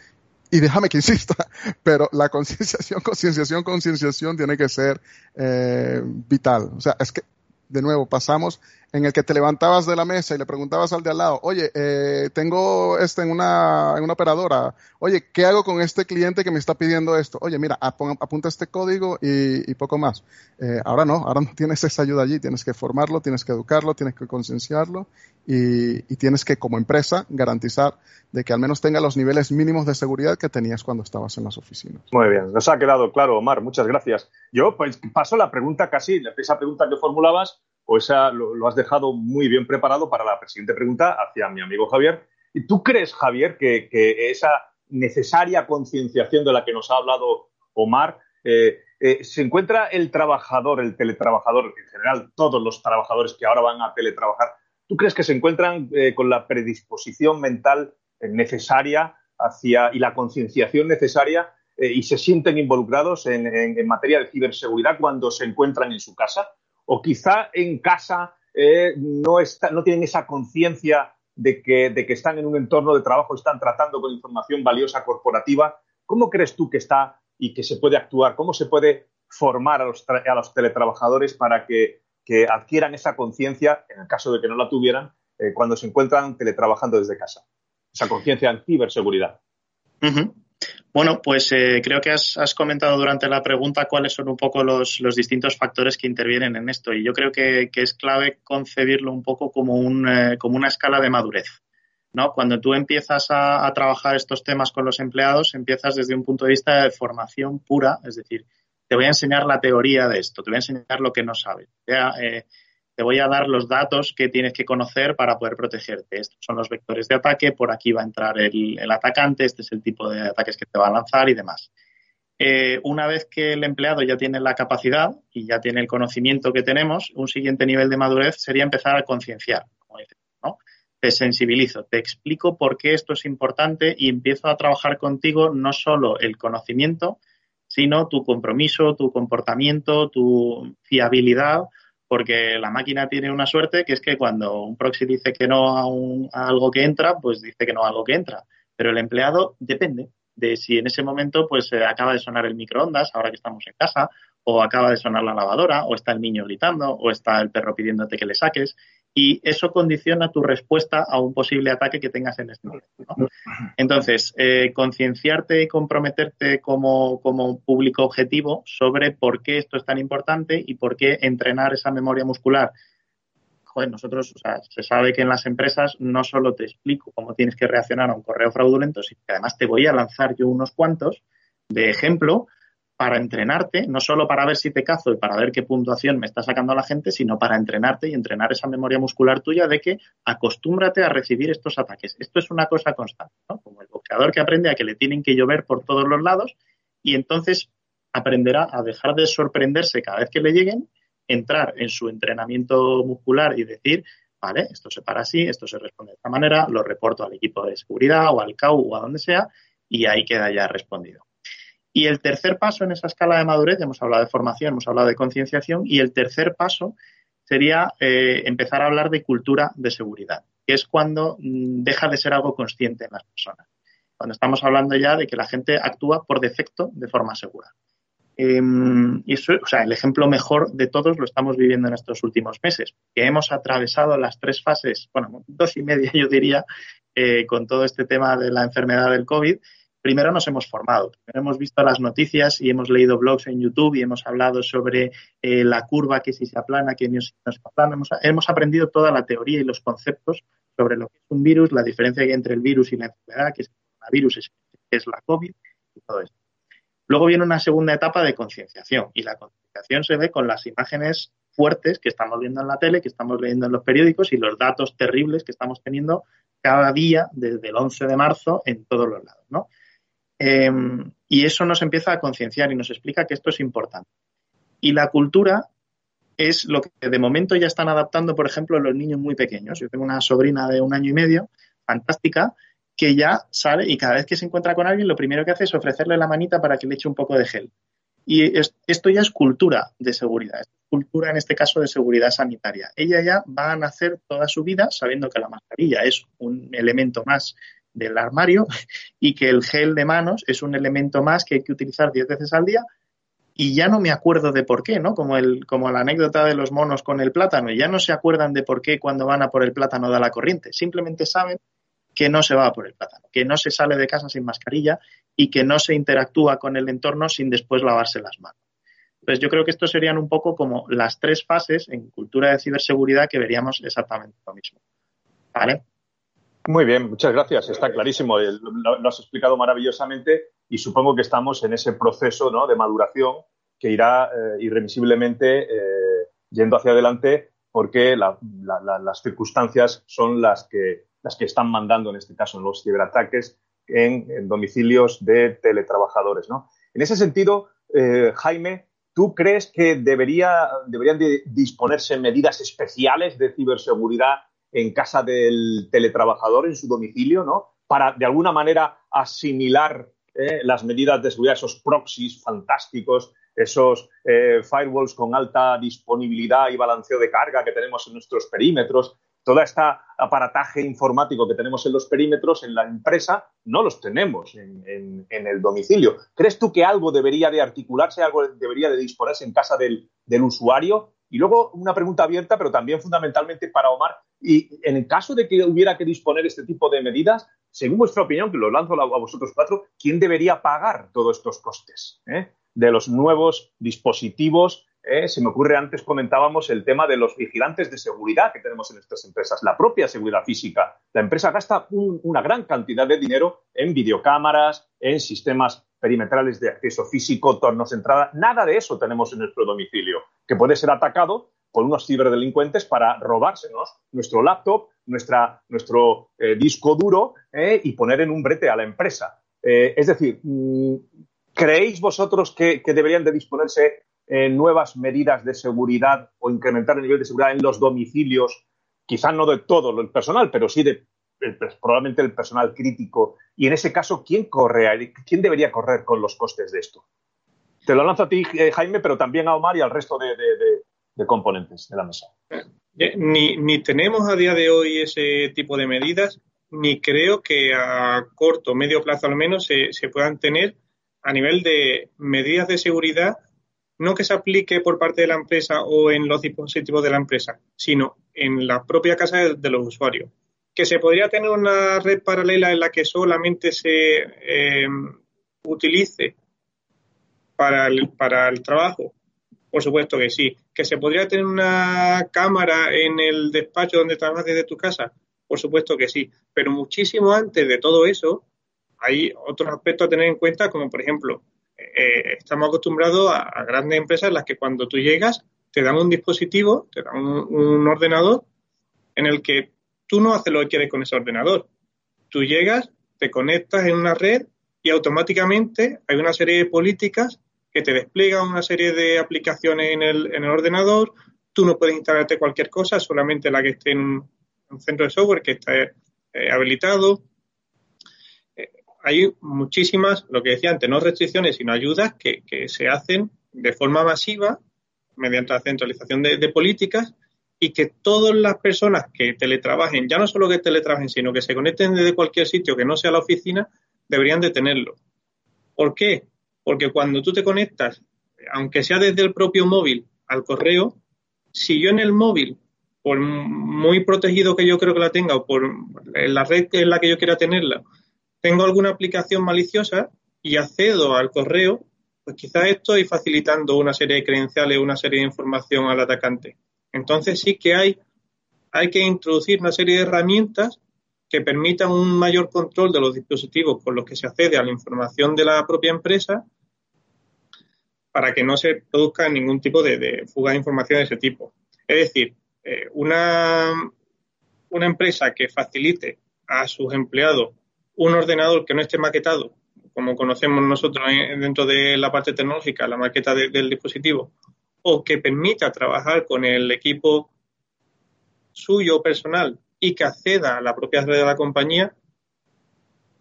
Y déjame que insista, <laughs> pero la concienciación, <laughs> concienciación, concienciación tiene que ser eh, vital. O sea, es que de nuevo, pasamos en el que te levantabas de la mesa y le preguntabas al de al lado, oye, eh, tengo este en una, en una operadora, oye, ¿qué hago con este cliente que me está pidiendo esto? Oye, mira, apunta este código y, poco más. Eh, ahora no, ahora no <laughs> tienes esa ayuda allí, tienes que formarlo, tienes que educarlo, tienes que concienciarlo y, tienes que, como empresa, garantizar de que al menos tenga los niveles mínimos de seguridad que tenías cuando estabas en las oficinas. Muy bien, nos ha quedado claro, Omar, muchas gracias. Yo, pues, paso la pregunta casi, esa pregunta que formulabas, o lo, has dejado muy bien preparado para la siguiente pregunta hacia mi amigo Javier. ¿Y ¿Tú crees, Javier, que, esa necesaria concienciación de la que nos ha hablado Omar, eh, eh, se encuentra el trabajador, el teletrabajador, en general todos los trabajadores que ahora van a teletrabajar, ¿tú crees que se encuentran eh, con la predisposición mental necesaria hacia y la concienciación necesaria y se sienten involucrados en materia de ciberseguridad cuando se encuentran en su casa? O quizá en casa eh, no, tienen esa conciencia de que, están en un entorno de trabajo, están tratando con información valiosa corporativa. ¿Cómo crees tú que está y que se puede actuar? ¿Cómo se puede formar a los, teletrabajadores para que, adquieran esa conciencia, en el caso de que no la tuvieran, eh, cuando se encuentran teletrabajando desde casa? Esa conciencia en ciberseguridad. Bueno, pues eh, creo que has, comentado durante la pregunta cuáles son un poco los, distintos factores que intervienen en esto y yo creo que, es clave concebirlo un poco como, un, eh, como una escala de madurez. ¿no? Cuando tú empiezas a, trabajar estos temas con los empleados, empiezas desde un punto de vista de formación pura, es decir, te voy a enseñar la teoría de esto, te voy a enseñar lo que no sabes. Te voy a dar los datos que tienes que conocer para poder protegerte. Estos son los vectores de ataque, por aquí va a entrar el, atacante, este es el tipo de ataques que te va a lanzar y demás. Eh, una vez que el empleado ya tiene la capacidad y ya tiene el conocimiento que tenemos, un siguiente nivel de madurez sería empezar a concienciar. Te sensibilizo, te explico por qué esto es importante y empiezo a trabajar contigo no solo el conocimiento, sino tu compromiso, tu comportamiento, tu fiabilidad porque la máquina tiene una suerte que es que cuando un proxy dice que no a, algo que entra, pues dice que no a algo que entra. Pero el empleado depende de si en ese momento pues eh, acaba de sonar el microondas, ahora que estamos en casa, o acaba de sonar la lavadora, o está el niño gritando, o está el perro pidiéndote que le saques y eso condiciona tu respuesta a un posible ataque que tengas en este momento. Entonces, eh, concienciarte y comprometerte como, público objetivo sobre por qué esto es tan importante y por qué entrenar esa memoria muscular. Joder, nosotros, o sea, se sabe que en las empresas no solo te explico cómo tienes que reaccionar a un correo fraudulento, sino que además te voy a lanzar yo unos cuantos de ejemplo para entrenarte, no solo para ver si te cazo y para ver qué puntuación me está sacando la gente, sino para entrenarte y entrenar esa memoria muscular tuya de que acostúmbrate a recibir estos ataques. Esto es una cosa constante, ¿no? Como el boxeador que aprende a que le tienen que llover por todos los lados y entonces aprenderá a dejar de sorprenderse cada vez que le lleguen, entrar en su entrenamiento muscular y decir, vale, esto se para así, esto se responde de esta manera, lo reporto al equipo de seguridad o al CAU o a donde sea y ahí queda ya respondido. Y el tercer paso en esa escala de madurez, hemos hablado de formación, hemos hablado de concienciación, y el tercer paso sería eh, empezar a hablar de cultura de seguridad, que es cuando mm, deja de ser algo consciente en las personas. Cuando estamos hablando ya de que la gente actúa por defecto de forma segura. Em, y eso, o sea, el ejemplo mejor de todos lo estamos viviendo en estos últimos meses, que hemos atravesado las tres fases, bueno, dos y media <laughs> yo diría, eh, con todo este tema de la enfermedad del COVID, primero nos hemos formado, primero hemos visto las noticias y hemos leído blogs en YouTube y hemos hablado sobre eh, la curva que si se aplana, que no se aplana. Hemos, aprendido toda la teoría y los conceptos sobre lo que es un virus, la diferencia entre el virus y la enfermedad, que es el virus, es, es la COVID y todo esto. Luego viene una segunda etapa de concienciación y la concienciación se ve con las imágenes fuertes que estamos viendo en la tele, que estamos leyendo en los periódicos y los datos terribles que estamos teniendo cada día desde el 11 de marzo en todos los lados, ¿no? Em, y eso nos empieza a concienciar y nos explica que esto es importante. Y la cultura es lo que de momento ya están adaptando, por ejemplo, los niños muy pequeños. Yo tengo una sobrina de un año y medio, fantástica, que ya sale y cada vez que se encuentra con alguien, lo primero que hace es ofrecerle la manita para que le eche un poco de gel. Y esto ya es cultura de seguridad, es cultura en este caso de seguridad sanitaria. Ella ya va a nacer toda su vida sabiendo que la mascarilla es un elemento más del armario y que el gel de manos es un elemento más que hay que utilizar 10 veces al día y ya no me acuerdo de por qué, ¿no? Como, el, como la anécdota de los monos con el plátano, ya no se acuerdan de por qué cuando van a por el plátano da la corriente, simplemente saben que no se va a por el plátano, que no se sale de casa sin mascarilla y que no se interactúa con el entorno sin después lavarse las manos. Entonces, yo creo que estos serían un poco como las tres fases en cultura de ciberseguridad que veríamos exactamente lo mismo. ¿Vale? Muy bien, muchas gracias. Está clarísimo. Lo, has explicado maravillosamente y supongo que estamos en ese proceso de maduración que irá eh, irremisiblemente eh, yendo hacia adelante porque las circunstancias son las que, las que están mandando, en este caso, en los ciberataques en, domicilios de teletrabajadores. En ese sentido, eh, Jaime, ¿tú crees que debería, deberían de disponerse medidas especiales de ciberseguridad en casa del teletrabajador, en su domicilio, ¿no? Para, de alguna manera, asimilar eh, las medidas de seguridad, esos proxies fantásticos, esos eh, firewalls con alta disponibilidad y balanceo de carga que tenemos en nuestros perímetros, todo este aparataje informático que tenemos en los perímetros en la empresa, no los tenemos en, el domicilio. ¿Crees tú que algo debería de articularse, algo debería de disponerse en casa del, del usuario? Y luego una pregunta abierta, pero también fundamentalmente para Omar. Y en el caso de que hubiera que disponer este tipo de medidas, según vuestra opinión, que lo lanzo a vosotros cuatro, ¿quién debería pagar todos estos costes eh? de los nuevos dispositivos? Eh, se me ocurre, antes comentábamos el tema de los vigilantes de seguridad que tenemos en estas empresas, la propia seguridad física. La empresa gasta una gran cantidad de dinero en videocámaras, en sistemas perimetrales de acceso físico, tornos de entrada. Nada de eso tenemos en nuestro domicilio, que puede ser atacado por unos ciberdelincuentes para robársenos nuestro laptop, nuestra, nuestro eh, disco duro eh, y poner en un brete a la empresa. Eh, es decir, mm, ¿creéis vosotros que, deberían de disponerse nuevas medidas de seguridad o incrementar el nivel de seguridad en los domicilios? Quizá no de todo el personal, pero sí de probablemente el personal crítico. Y en ese caso, ¿quién corre? ¿Quién debería correr con los costes de esto? Te lo lanzo a ti, Jaime, pero también a Omar y al resto de componentes de la mesa. Eh, ni, ni, tenemos a día de hoy ese tipo de medidas, ni creo que a corto o medio plazo al menos se, se, puedan tener a nivel de medidas de seguridad, no que se aplique por parte de la empresa o en los dispositivos de la empresa, sino en la propia casa de, los usuarios. Que se podría tener una red paralela en la que solamente se eh, utilice para el, para el trabajo, por supuesto que sí. ¿Que se podría tener una cámara en el despacho donde trabajas desde tu casa? Por supuesto que sí. Pero muchísimo antes de todo eso, hay otros aspectos a tener en cuenta, como por ejemplo, eh, estamos acostumbrados a, grandes empresas en las que cuando tú llegas te dan un dispositivo, te dan un, ordenador en el que tú no haces lo que quieres con ese ordenador. Tú llegas, te conectas en una red y automáticamente hay una serie de políticas te despliega una serie de aplicaciones en el, en el ordenador. Tú no puedes instalarte cualquier cosa, solamente la que esté en un centro de software que esté eh, habilitado. Eh, hay muchísimas, lo que decía antes, no restricciones, sino ayudas que, se hacen de forma masiva mediante la centralización de políticas y que todas las personas que teletrabajen, ya no solo que teletrabajen, sino que se conecten desde cualquier sitio que no sea la oficina, deberían de tenerlo. ¿Por qué? Porque cuando tú te conectas, aunque sea desde el propio móvil al correo, si yo en el móvil, por muy protegido que yo creo que la tenga o por la red en la que yo quiera tenerla, tengo alguna aplicación maliciosa y accedo al correo, pues quizás estoy facilitando una serie de credenciales, una serie de información al atacante. Entonces sí que hay, hay que introducir una serie de herramientas que permitan un mayor control de los dispositivos con los que se accede a la información de la propia empresa para que no se produzca ningún tipo de, fuga de información de ese tipo. Es decir, eh, una, una empresa que facilite a sus empleados un ordenador que no esté maquetado, como conocemos nosotros dentro de la parte tecnológica, la maqueta del dispositivo, o que permita trabajar con el equipo suyo personal y que acceda a la propia red de la compañía,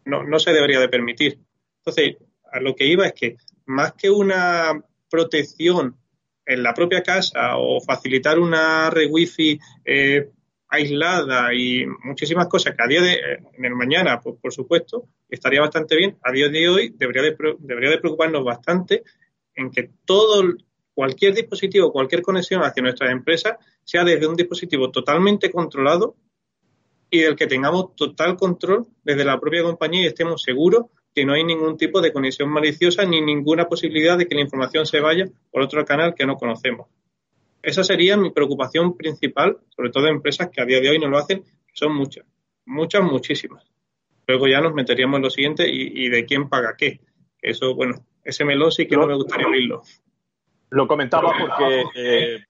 no, no se debería de permitir. Entonces, a lo que iba es que más que una protección en la propia casa o facilitar una red wifi eh, aislada y muchísimas cosas que a día de en el mañana, por supuesto, estaría bastante bien. A día de hoy debería de, debería de preocuparnos bastante en que todo, cualquier dispositivo, cualquier conexión hacia nuestras empresas sea desde un dispositivo totalmente controlado y del que tengamos total control desde la propia compañía y estemos seguros que no hay ningún tipo de conexión maliciosa ni ninguna posibilidad de que la información se vaya por otro canal que no conocemos. Esa sería mi preocupación principal, sobre todo en empresas que a día de hoy no lo hacen, son muchas, muchas, muchísimas. Luego ya nos meteríamos en lo siguiente y, de quién paga qué. Eso, bueno, ese melón sí que no me gustaría abrirlo. Lo comentaba porque eh,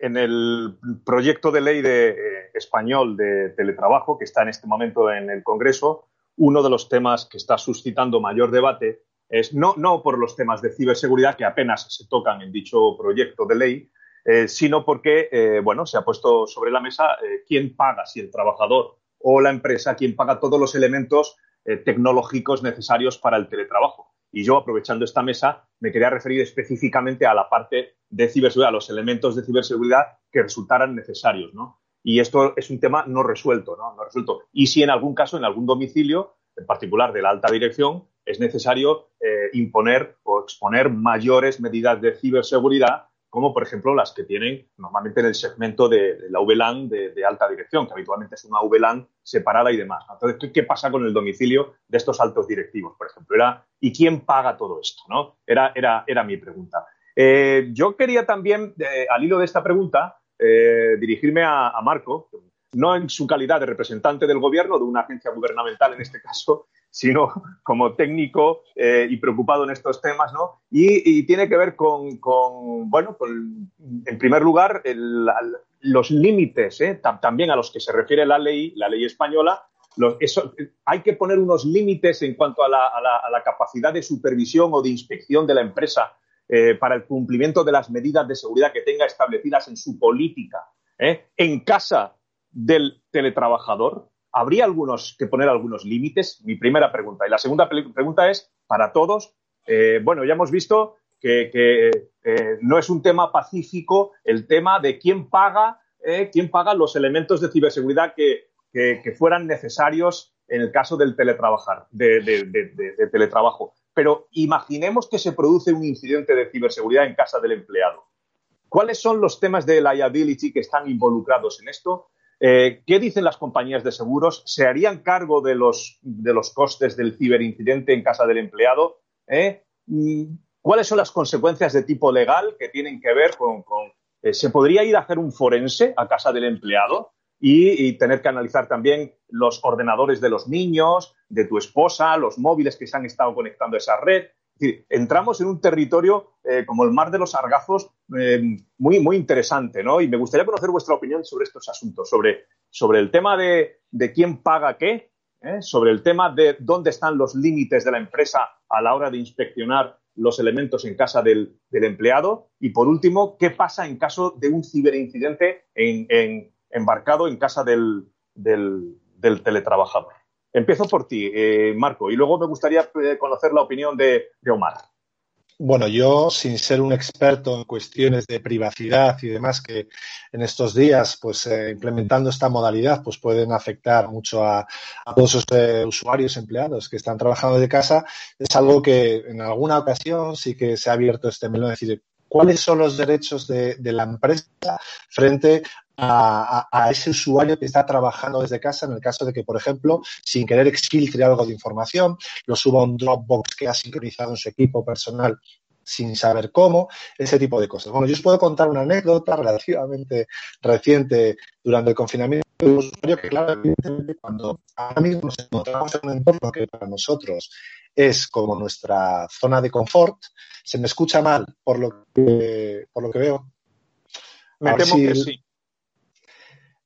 en el proyecto de ley de, eh, español de teletrabajo que está en este momento en el Congreso, uno de los temas que está suscitando mayor debate es no, no por los temas de ciberseguridad que apenas se tocan en dicho proyecto de ley, eh, sino porque, eh, bueno, se ha puesto sobre la mesa eh, quién paga, si el trabajador o la empresa, quién paga todos los elementos tecnológicos necesarios para el teletrabajo. Y yo, aprovechando esta mesa, me quería referir específicamente a la parte de ciberseguridad, a los elementos de ciberseguridad que resultaran necesarios, ¿no? Y esto es un tema no resuelto, ¿no? Resuelto. Y si en algún caso, en algún domicilio, en particular de la alta dirección, es necesario imponer o exponer mayores medidas de ciberseguridad como por ejemplo las que tienen normalmente en el segmento de, la VLAN de, de, alta dirección, que habitualmente es una VLAN separada y demás. Entonces, ¿qué, pasa con el domicilio de estos altos directivos, por ejemplo? Era, ¿Y quién paga todo esto? ¿no? Era, era, era mi pregunta. Eh, yo quería también, eh, al hilo de esta pregunta, eh, dirigirme a, a Marco, no en su calidad de representante del gobierno, de una agencia gubernamental en este caso, <laughs> sino como técnico eh, y preocupado en estos temas, ¿no? Y, tiene que ver con, bueno, en primer lugar, los límites, ¿eh? también a los que se refiere la ley, la ley española. hay que poner unos límites en cuanto a la, capacidad de supervisión o de inspección de la empresa eh, para el cumplimiento de las medidas de seguridad que tenga establecidas en su política en casa del teletrabajador. ¿Habría algunos que poner algunos límites? Mi primera pregunta. Y la segunda pregunta es, para todos, eh, bueno, ya hemos visto que, eh, no es un tema pacífico el tema de quién paga, eh, quién paga los elementos de ciberseguridad que, fueran necesarios en el caso del teletrabajar, de, de, teletrabajo. Pero imaginemos que se produce un incidente de ciberseguridad en casa del empleado. ¿Cuáles son los temas de liability que están involucrados en esto? Eh, ¿Qué dicen las compañías de seguros? ¿Se harían cargo de los, de los costes del ciberincidente en casa del empleado? ¿Eh? ¿Cuáles son las consecuencias de tipo legal que tienen que ver con... Eh, ¿Se podría ir a hacer un forense a casa del empleado? Y, tener que analizar también los ordenadores de los niños, de tu esposa, los móviles que se han estado conectando a esa red entramos en un territorio eh, como el mar de los sargazos eh, muy, muy interesante, ¿no? Y me gustaría conocer vuestra opinión sobre estos asuntos, sobre, sobre el tema de, quién paga qué, ¿eh? sobre el tema de dónde están los límites de la empresa a la hora de inspeccionar los elementos en casa del, empleado y, por último, qué pasa en caso de un ciberincidente en, embarcado en casa del teletrabajador. Empiezo por ti, eh, Marco, y luego me gustaría eh, conocer la opinión de, Omar. Bueno, yo, sin ser un experto en cuestiones de privacidad y demás, que en estos días, pues eh, implementando esta modalidad, pues pueden afectar mucho a, todos los usuarios empleados que están trabajando de casa, es algo que en alguna ocasión sí que se ha abierto este melón, es decir, cuáles son los derechos de, la empresa frente a, ese usuario que está trabajando desde casa en el caso de que, por ejemplo, sin querer exfiltre algo de información, lo suba a un Dropbox que ha sincronizado en su equipo personal sin saber cómo, ese tipo de cosas. Bueno, yo os puedo contar una anécdota relativamente reciente durante el confinamiento de un usuario que, claro, evidentemente, cuando ahora mismo nos encontramos en un entorno que para nosotros es como nuestra zona de confort, se me escucha mal por lo que, por lo que veo. Me temo que sí.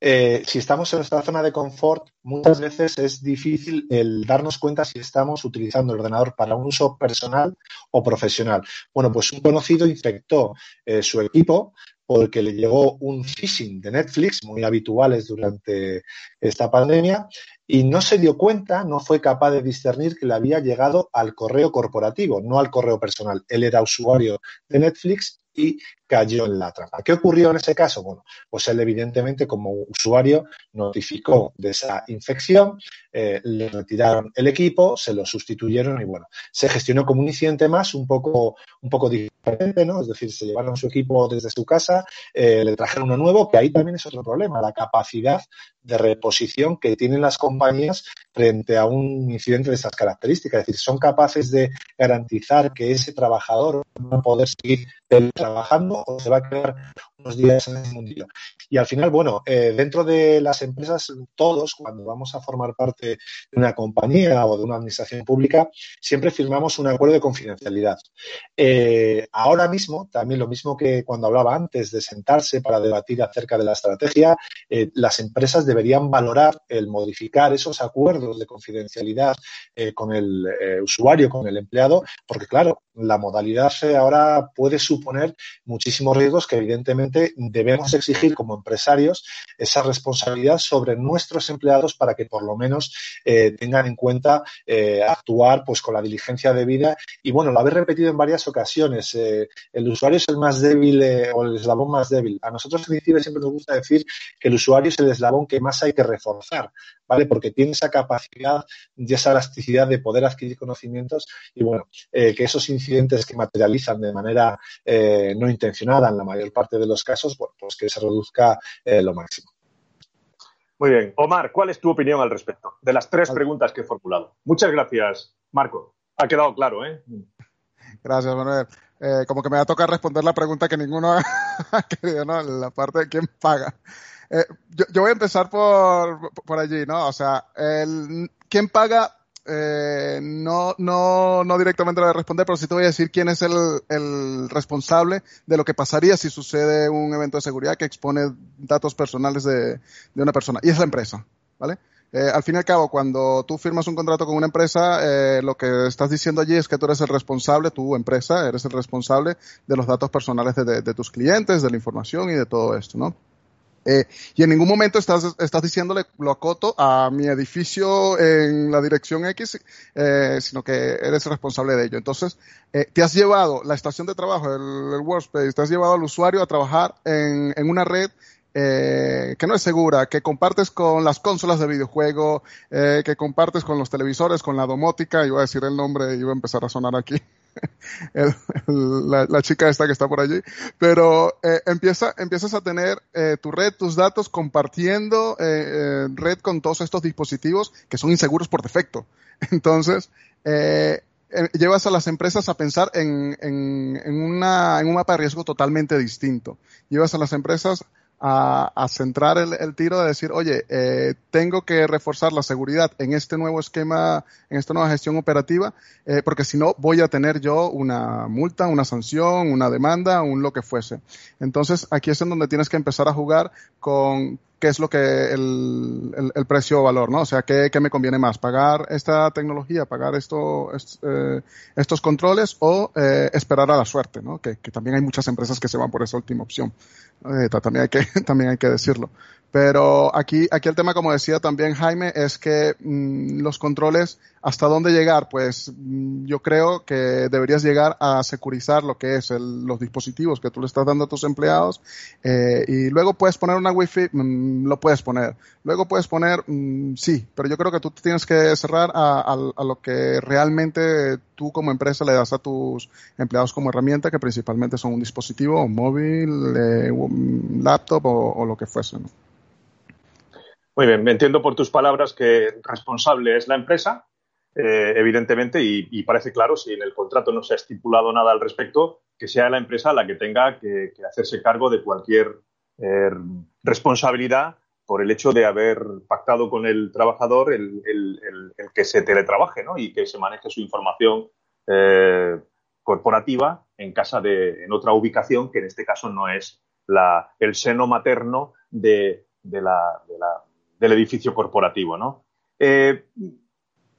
Eh, si estamos en nuestra zona de confort, muchas veces es difícil el darnos cuenta si estamos utilizando el ordenador para un uso personal o profesional. Bueno, pues un conocido infectó eh, su equipo porque le llegó un phishing de Netflix, muy habituales durante esta pandemia, y no se dio cuenta, no fue capaz de discernir que le había llegado al correo corporativo, no al correo personal. Él era usuario de Netflix y cayó en la trampa. ¿Qué ocurrió en ese caso? Bueno, pues él evidentemente como usuario notificó de esa infección, eh, le retiraron el equipo, se lo sustituyeron y bueno, se gestionó como un incidente más un poco, un poco diferente, ¿no? Es decir, se llevaron su equipo desde su casa, eh, le trajeron uno nuevo, que ahí también es otro problema, la capacidad de reposición que tienen las compañías frente a un incidente de estas características. Es decir, son capaces de garantizar que ese trabajador va a poder seguir trabajando o se va a quedar unos días en ese mundillo. Y al final, bueno, eh, dentro de las empresas, todos, cuando vamos a formar parte de una compañía o de una administración pública, siempre firmamos un acuerdo de confidencialidad. Eh, ahora mismo, también lo mismo que cuando hablaba antes de sentarse para debatir acerca de la estrategia, eh, las empresas deberían valorar el modificar esos acuerdos de confidencialidad con el usuario, con el empleado, porque claro, la modalidad ahora puede suponer muchísimos riesgos que evidentemente debemos exigir como empresarios esa responsabilidad sobre nuestros empleados para que por lo menos eh, tengan en cuenta eh, actuar pues con la diligencia debida y bueno, lo habéis repetido en varias ocasiones eh, el usuario es el más débil o el eslabón más débil. A nosotros en siempre nos gusta decir que el usuario es el eslabón que más hay que reforzar, ¿vale? Porque tiene esa capacidad y esa elasticidad de poder adquirir conocimientos y bueno, que esos incidentes que materializan de manera eh, no intencionada en la mayor parte de los casos, pues que se reduzca eh, lo máximo. Muy bien. Omar, ¿cuál es tu opinión al respecto de las tres preguntas que he formulado? Muchas gracias, Marco. Ha quedado claro, ¿eh? Gracias, Manuel. Eh, como que me va a tocar responder la pregunta que ninguno <laughs> ha querido, ¿no? La parte de quién paga. Yo, voy a empezar por, por allí, ¿no? O sea, el, ¿quién paga eh, no, no, no directamente voy a responder, pero sí te voy a decir quién es el, responsable de lo que pasaría si sucede un evento de seguridad que expone datos personales de, una persona. Y es la empresa, ¿vale? Eh, al fin y al cabo, cuando tú firmas un contrato con una empresa, eh, lo que estás diciendo allí es que tú eres el responsable, tu empresa, eres el responsable de los datos personales de, de tus clientes, de la información y de todo esto, ¿no? Eh, y en ningún momento estás, estás diciéndole lo acoto a mi edificio en la dirección X, eh, sino que eres responsable de ello. Entonces, eh, te has llevado la estación de trabajo, el, workspace, te has llevado al usuario a trabajar en, en una red eh, que no es segura, que compartes con las consolas de videojuego, eh, que compartes con los televisores, con la domótica, iba a decir el nombre, iba a empezar a sonar aquí. <laughs> la, chica esta que está por allí, pero eh, empieza, empiezas a tener eh, tu red, tus datos compartiendo eh, red con todos estos dispositivos que son inseguros por defecto. <laughs> Entonces, llevas a las empresas a pensar en, en, en, una, en un mapa de riesgo totalmente distinto. Llevas a las empresas a, centrar el, tiro de decir, oye, eh, tengo que reforzar la seguridad en este nuevo esquema, en esta nueva gestión operativa, eh, porque si no voy a tener yo una multa, una sanción, una demanda, un lo que fuese. Entonces, aquí es en donde tienes que empezar a jugar con qué es lo que el, el, precio o valor, ¿no? O sea, ¿qué, ¿qué, me conviene más? ¿Pagar esta tecnología, pagar esto, eh, estos controles o eh, esperar a la suerte, ¿no? Que, que, también hay muchas empresas que se van por esa última opción. Eh, también, hay que, <laughs> también hay que decirlo. Pero aquí, aquí el tema, como decía también Jaime, es que mm, los controles, ¿hasta dónde llegar? Pues mm, yo creo que deberías llegar a securizar lo que es el, los dispositivos que tú le estás dando a tus empleados eh, y luego puedes poner una wifi, mm, lo puedes poner. Luego puedes poner, sí, pero yo creo que tú tienes que cerrar a, a, lo que realmente tú como empresa le das a tus empleados como herramienta, que principalmente son un dispositivo, un móvil, eh, un laptop o, lo que fuese. ¿no? Muy bien, me entiendo por tus palabras que responsable es la empresa, eh, evidentemente, y, parece claro, si en el contrato no se ha estipulado nada al respecto, que sea la empresa la que tenga que, hacerse cargo de cualquier eh, responsabilidad por el hecho de haber pactado con el trabajador el, que se teletrabaje ¿no? y que se maneje su información eh, corporativa en casa de en otra ubicación que en este caso no es el seno materno del edificio corporativo, ¿no? Eh,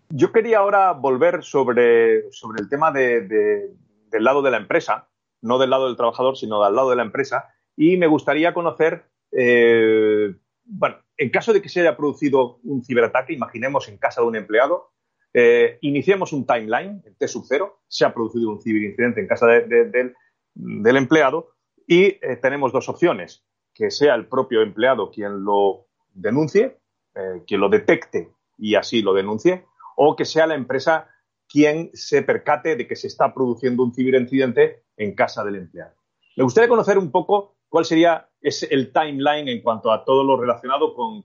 yo quería ahora volver sobre, sobre el tema del lado de la empresa, no del lado del trabajador, sino del lado de la empresa, y me gustaría conocer, eh, bueno, en caso de que se haya producido un ciberataque, imaginemos en casa de un empleado, eh, iniciemos un timeline, el T sub 0, se ha producido un ciberincidente en casa del, empleado y eh, tenemos dos opciones, que sea el propio empleado quien lo denuncie, eh, quien lo detecte y así lo denuncie, o que sea la empresa quien se percate de que se está produciendo un ciberincidente en casa del empleado. Me gustaría conocer un poco cuál sería el timeline en cuanto a todo lo relacionado con,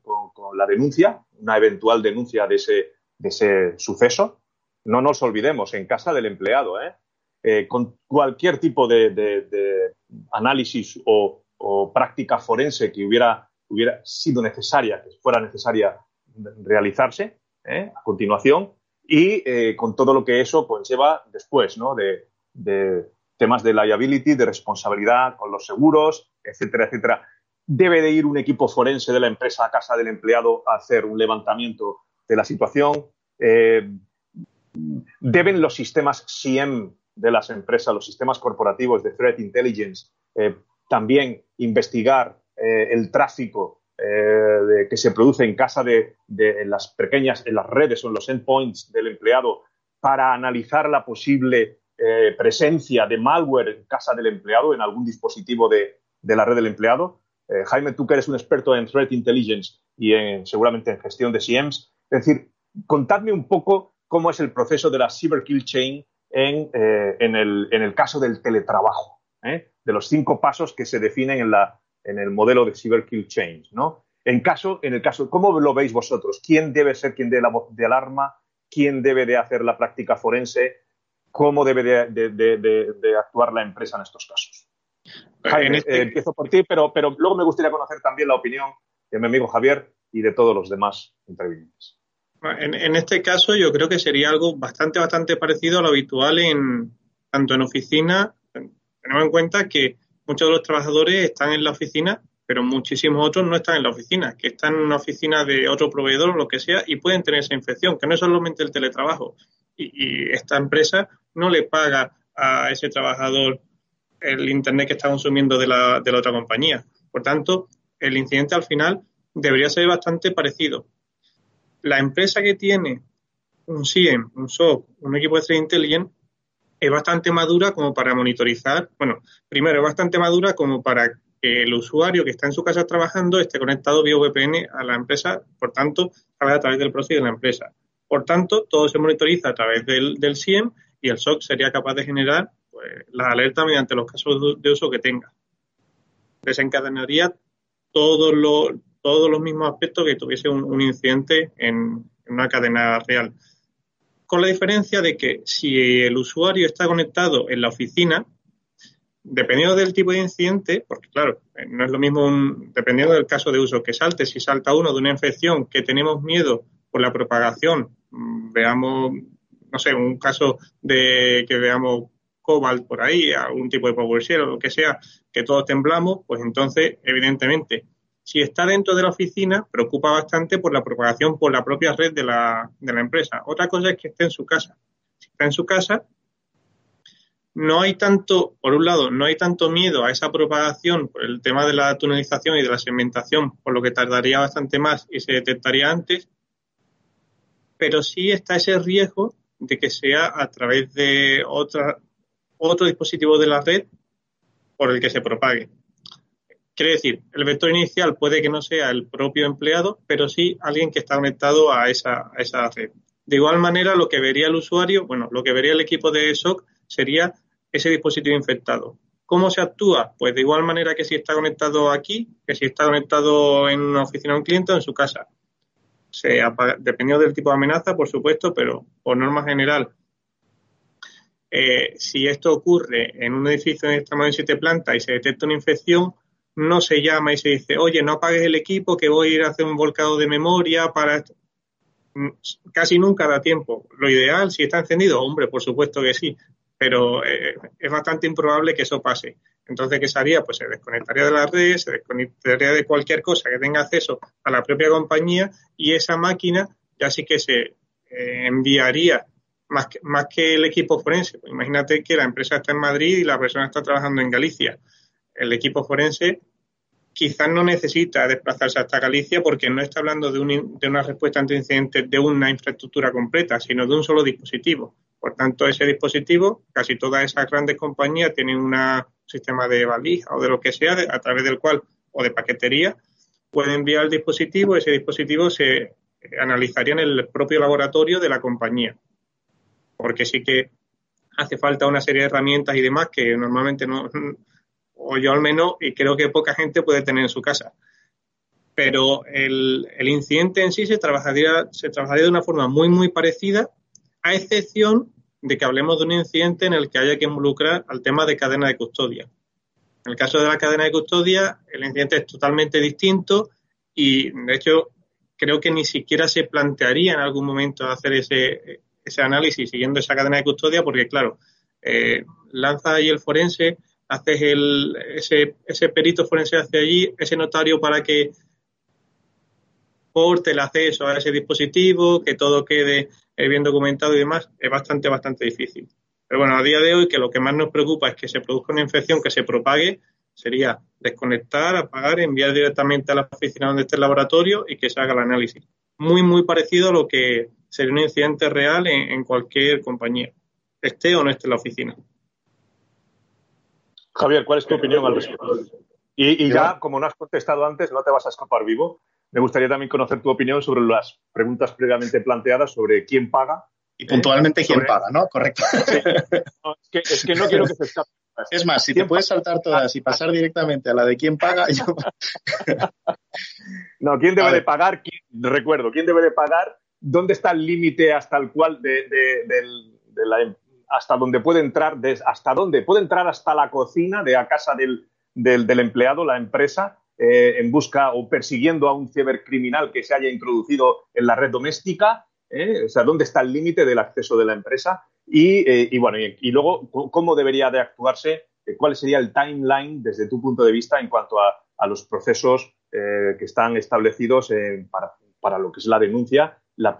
la denuncia, una eventual denuncia de ese, suceso. No nos olvidemos, en casa del empleado, ¿eh? Eh, con cualquier tipo de, análisis o, práctica forense que hubiera, hubiera sido necesaria, que fuera necesaria realizarse ¿eh? a continuación, y con todo lo que eso conlleva después, ¿no? de, temas de liability, de responsabilidad con los seguros, etcétera, etcétera. Debe de ir un equipo forense de la empresa a casa del empleado a hacer un levantamiento de la situación. Eh, deben los sistemas SIEM de las empresas, los sistemas corporativos de Threat Intelligence, eh, también investigar eh, el tráfico que se produce en casa de las pequeñas, en las redes o en los endpoints del empleado para analizar la posible eh, presencia de malware en casa del empleado, en algún dispositivo de, la red del empleado. Eh, Jaime, tú que eres un experto en Threat Intelligence y seguramente en gestión de CIEMs, es decir, contadme un poco cómo es el proceso de la Cyber Kill Chain en, eh, el, caso del teletrabajo, de los cinco pasos que se definen en, la, en el modelo de Cyber Kill Chain. ¿no? En, caso, en el caso, ¿cómo lo veis vosotros? ¿Quién debe ser quien dé la voz de alarma? ¿Quién debe de hacer la práctica forense? Cómo debe de, actuar la empresa en estos casos. Jaime, este- eh, empiezo por ti, pero, pero luego me gustaría conocer también la opinión de mi amigo Javier y de todos los demás intervinientes. En, este caso yo creo que sería algo bastante, bastante parecido a lo habitual en tanto en oficina. Tenemos en cuenta que muchos de los trabajadores están en la oficina, pero muchísimos otros no están en la oficina, que están en una oficina de otro proveedor o lo que sea y pueden tener esa infección, que no es solamente el teletrabajo. y esta empresa no le paga a ese trabajador el Internet que está consumiendo de la, de la otra compañía. Por tanto, el incidente al final debería ser bastante parecido. La empresa que tiene un SIEM, un SOC, un equipo de Threat Intelligence, es bastante madura como para monitorizar. Bueno, primero, es bastante madura como para el usuario que está en su casa trabajando esté conectado vía VPN a la empresa, por tanto, a través del proceso de la empresa. Por tanto, todo se monitoriza a través del, del SIEM y el SOC sería capaz de generar pues, las alertas mediante los casos de uso que tenga. Desencadenaría todos los, todos los mismos aspectos que tuviese un, incidente en, una cadena real. Con la diferencia de que si el usuario está conectado en la oficina, dependiendo del tipo de incidente, porque claro, no es lo mismo, dependiendo del caso de uso que salte, si salta uno de una infección que tenemos miedo por la propagación, mm, veamos no sé, un caso de que veamos Cobalt por ahí, algún tipo de PowerShell o lo que sea, que todos temblamos, pues entonces, evidentemente, si está dentro de la oficina, preocupa bastante por la propagación por la propia red de la, de la empresa. Otra cosa es que esté en su casa. Si está en su casa, no hay tanto, por un lado, no hay tanto miedo a esa propagación por el tema de la tunelización y de la segmentación, por lo que tardaría bastante más y se detectaría antes, pero sí está ese riesgo de que sea a través de otra, otro dispositivo de la red por el que se propague. Quiere decir, el vector inicial puede que no sea el propio empleado, pero sí alguien que está conectado a esa, a esa red. De igual manera, lo que vería el usuario, bueno, lo que vería el equipo de SOC sería ese dispositivo infectado. ¿Cómo se actúa? Pues de igual manera que si está conectado aquí, que si está conectado en una oficina de un cliente o en su casa dependiendo del tipo de amenaza, por supuesto, pero por norma general, eh, si esto ocurre en un edificio de extremo de siete plantas y se detecta una infección, no se llama y se dice, oye, no apagues el equipo que voy a ir a hacer un volcado de memoria para esto. Mm, casi nunca da tiempo. Lo ideal, si está encendido, hombre, por supuesto que sí, pero eh, es bastante improbable que eso pase. Entonces, ¿qué haría? Pues se desconectaría de la red, se desconectaría de cualquier cosa que tenga acceso a la propia compañía y esa máquina ya sí que se eh, enviaría más que, más que el equipo forense. Pues imagínate que la empresa está en Madrid y la persona está trabajando en Galicia. El equipo forense quizás no necesita desplazarse hasta Galicia porque no está hablando de, una respuesta ante incidentes de una infraestructura completa, sino de un solo dispositivo. Por tanto, ese dispositivo, casi todas esas grandes compañías tienen un sistema de valija o de lo que sea, a través del cual, o de paquetería, puede enviar el dispositivo, ese dispositivo se analizaría en el propio laboratorio de la compañía. Porque sí que hace falta una serie de herramientas y demás que normalmente no, o yo al menos, y creo que poca gente puede tener en su casa. Pero el, incidente en sí se trabajaría, se trabajaría de una forma muy, muy parecida, a excepción de que hablemos de un incidente en el que haya que involucrar al tema de cadena de custodia. En el caso de la cadena de custodia, el incidente es totalmente distinto y, de hecho, creo que ni siquiera se plantearía en algún momento hacer ese, ese análisis siguiendo esa cadena de custodia, porque, claro, eh, lanza ahí el forense, haces el, ese, ese perito forense hacia allí, ese notario para que porte el acceso a ese dispositivo, que todo quede eh, bien documentado y demás, es bastante, bastante difícil. Pero bueno, a día de hoy que lo que más nos preocupa es que se produzca una infección que se propague, sería desconectar, apagar, enviar directamente a la oficina donde esté el laboratorio y que se haga el análisis. Muy, muy parecido a lo que sería un incidente real en, cualquier compañía, esté o no esté en la oficina. Javier, ¿cuál es tu opinión al respecto? Y, ya, como no has contestado antes, no te vas a escapar vivo. Me gustaría también conocer tu opinión sobre las preguntas previamente planteadas sobre quién paga. Y puntualmente quién paga, ¿no? Correcto. es, que, no quiero que se escape. Es más, si te puedes saltar todas y pasar directamente a la de quién paga, yo... <laughs> no, ¿quién debe de pagar? recuerdo, ¿quién debe de pagar? ¿Dónde está el límite hasta el cual de, la, em, hasta donde puede entrar, hasta dónde puede entrar hasta la cocina de a casa del, empleado, la empresa, eh, en busca o persiguiendo a un cibercriminal que se haya introducido en la red doméstica? ¿eh? O sea, ¿dónde está el límite del acceso de la empresa? Y, eh, bueno, y, luego, ¿cómo debería de actuarse? Eh, ¿Cuál sería el timeline desde tu punto de vista en cuanto a, los procesos que están establecidos para, lo que es la denuncia, la,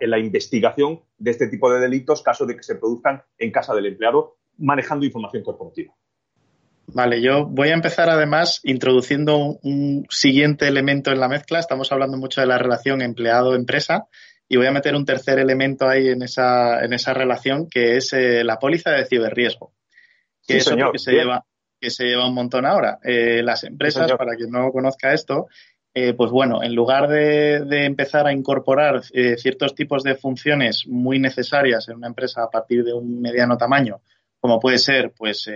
la, investigación de este tipo de delitos, caso de que se produzcan en casa del empleado, manejando información corporativa? Vale, yo voy a empezar además introduciendo un, siguiente elemento en la mezcla. Estamos hablando mucho de la relación empleado-empresa y voy a meter un tercer elemento ahí en esa, en esa relación, que es eh, la póliza de ciberriesgo. Que es que se, lleva, que se lleva un montón ahora. Eh, las empresas, para quien no conozca esto, eh, pues bueno, en lugar de, de empezar a incorporar ciertos tipos de funciones muy necesarias en una empresa a partir de un mediano tamaño, como puede ser pues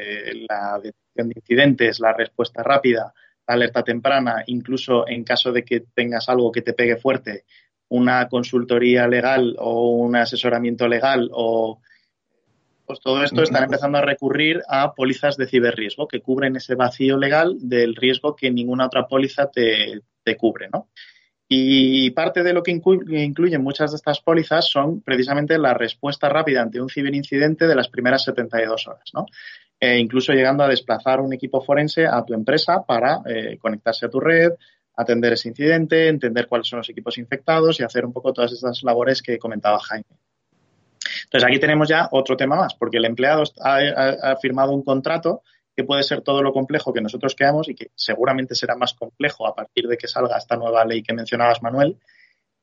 la detección de incidentes, la respuesta rápida, la alerta temprana, incluso en caso de que tengas algo que te pegue fuerte, una consultoría legal o un asesoramiento legal o pues todo esto están empezando a recurrir a pólizas de ciberriesgo que cubren ese vacío legal del riesgo que ninguna otra póliza te, cubre, ¿no? Y parte de lo que incluyen muchas de estas pólizas son precisamente la respuesta rápida ante un ciberincidente de las primeras 72 horas, ¿no? E incluso llegando a desplazar un equipo forense a tu empresa para eh, conectarse a tu red, atender ese incidente, entender cuáles son los equipos infectados y hacer un poco todas esas labores que comentaba Jaime. Entonces aquí tenemos ya otro tema más, porque el empleado ha, firmado un contrato que puede ser todo lo complejo que nosotros queramos y que seguramente será más complejo a partir de que salga esta nueva ley que mencionabas, Manuel,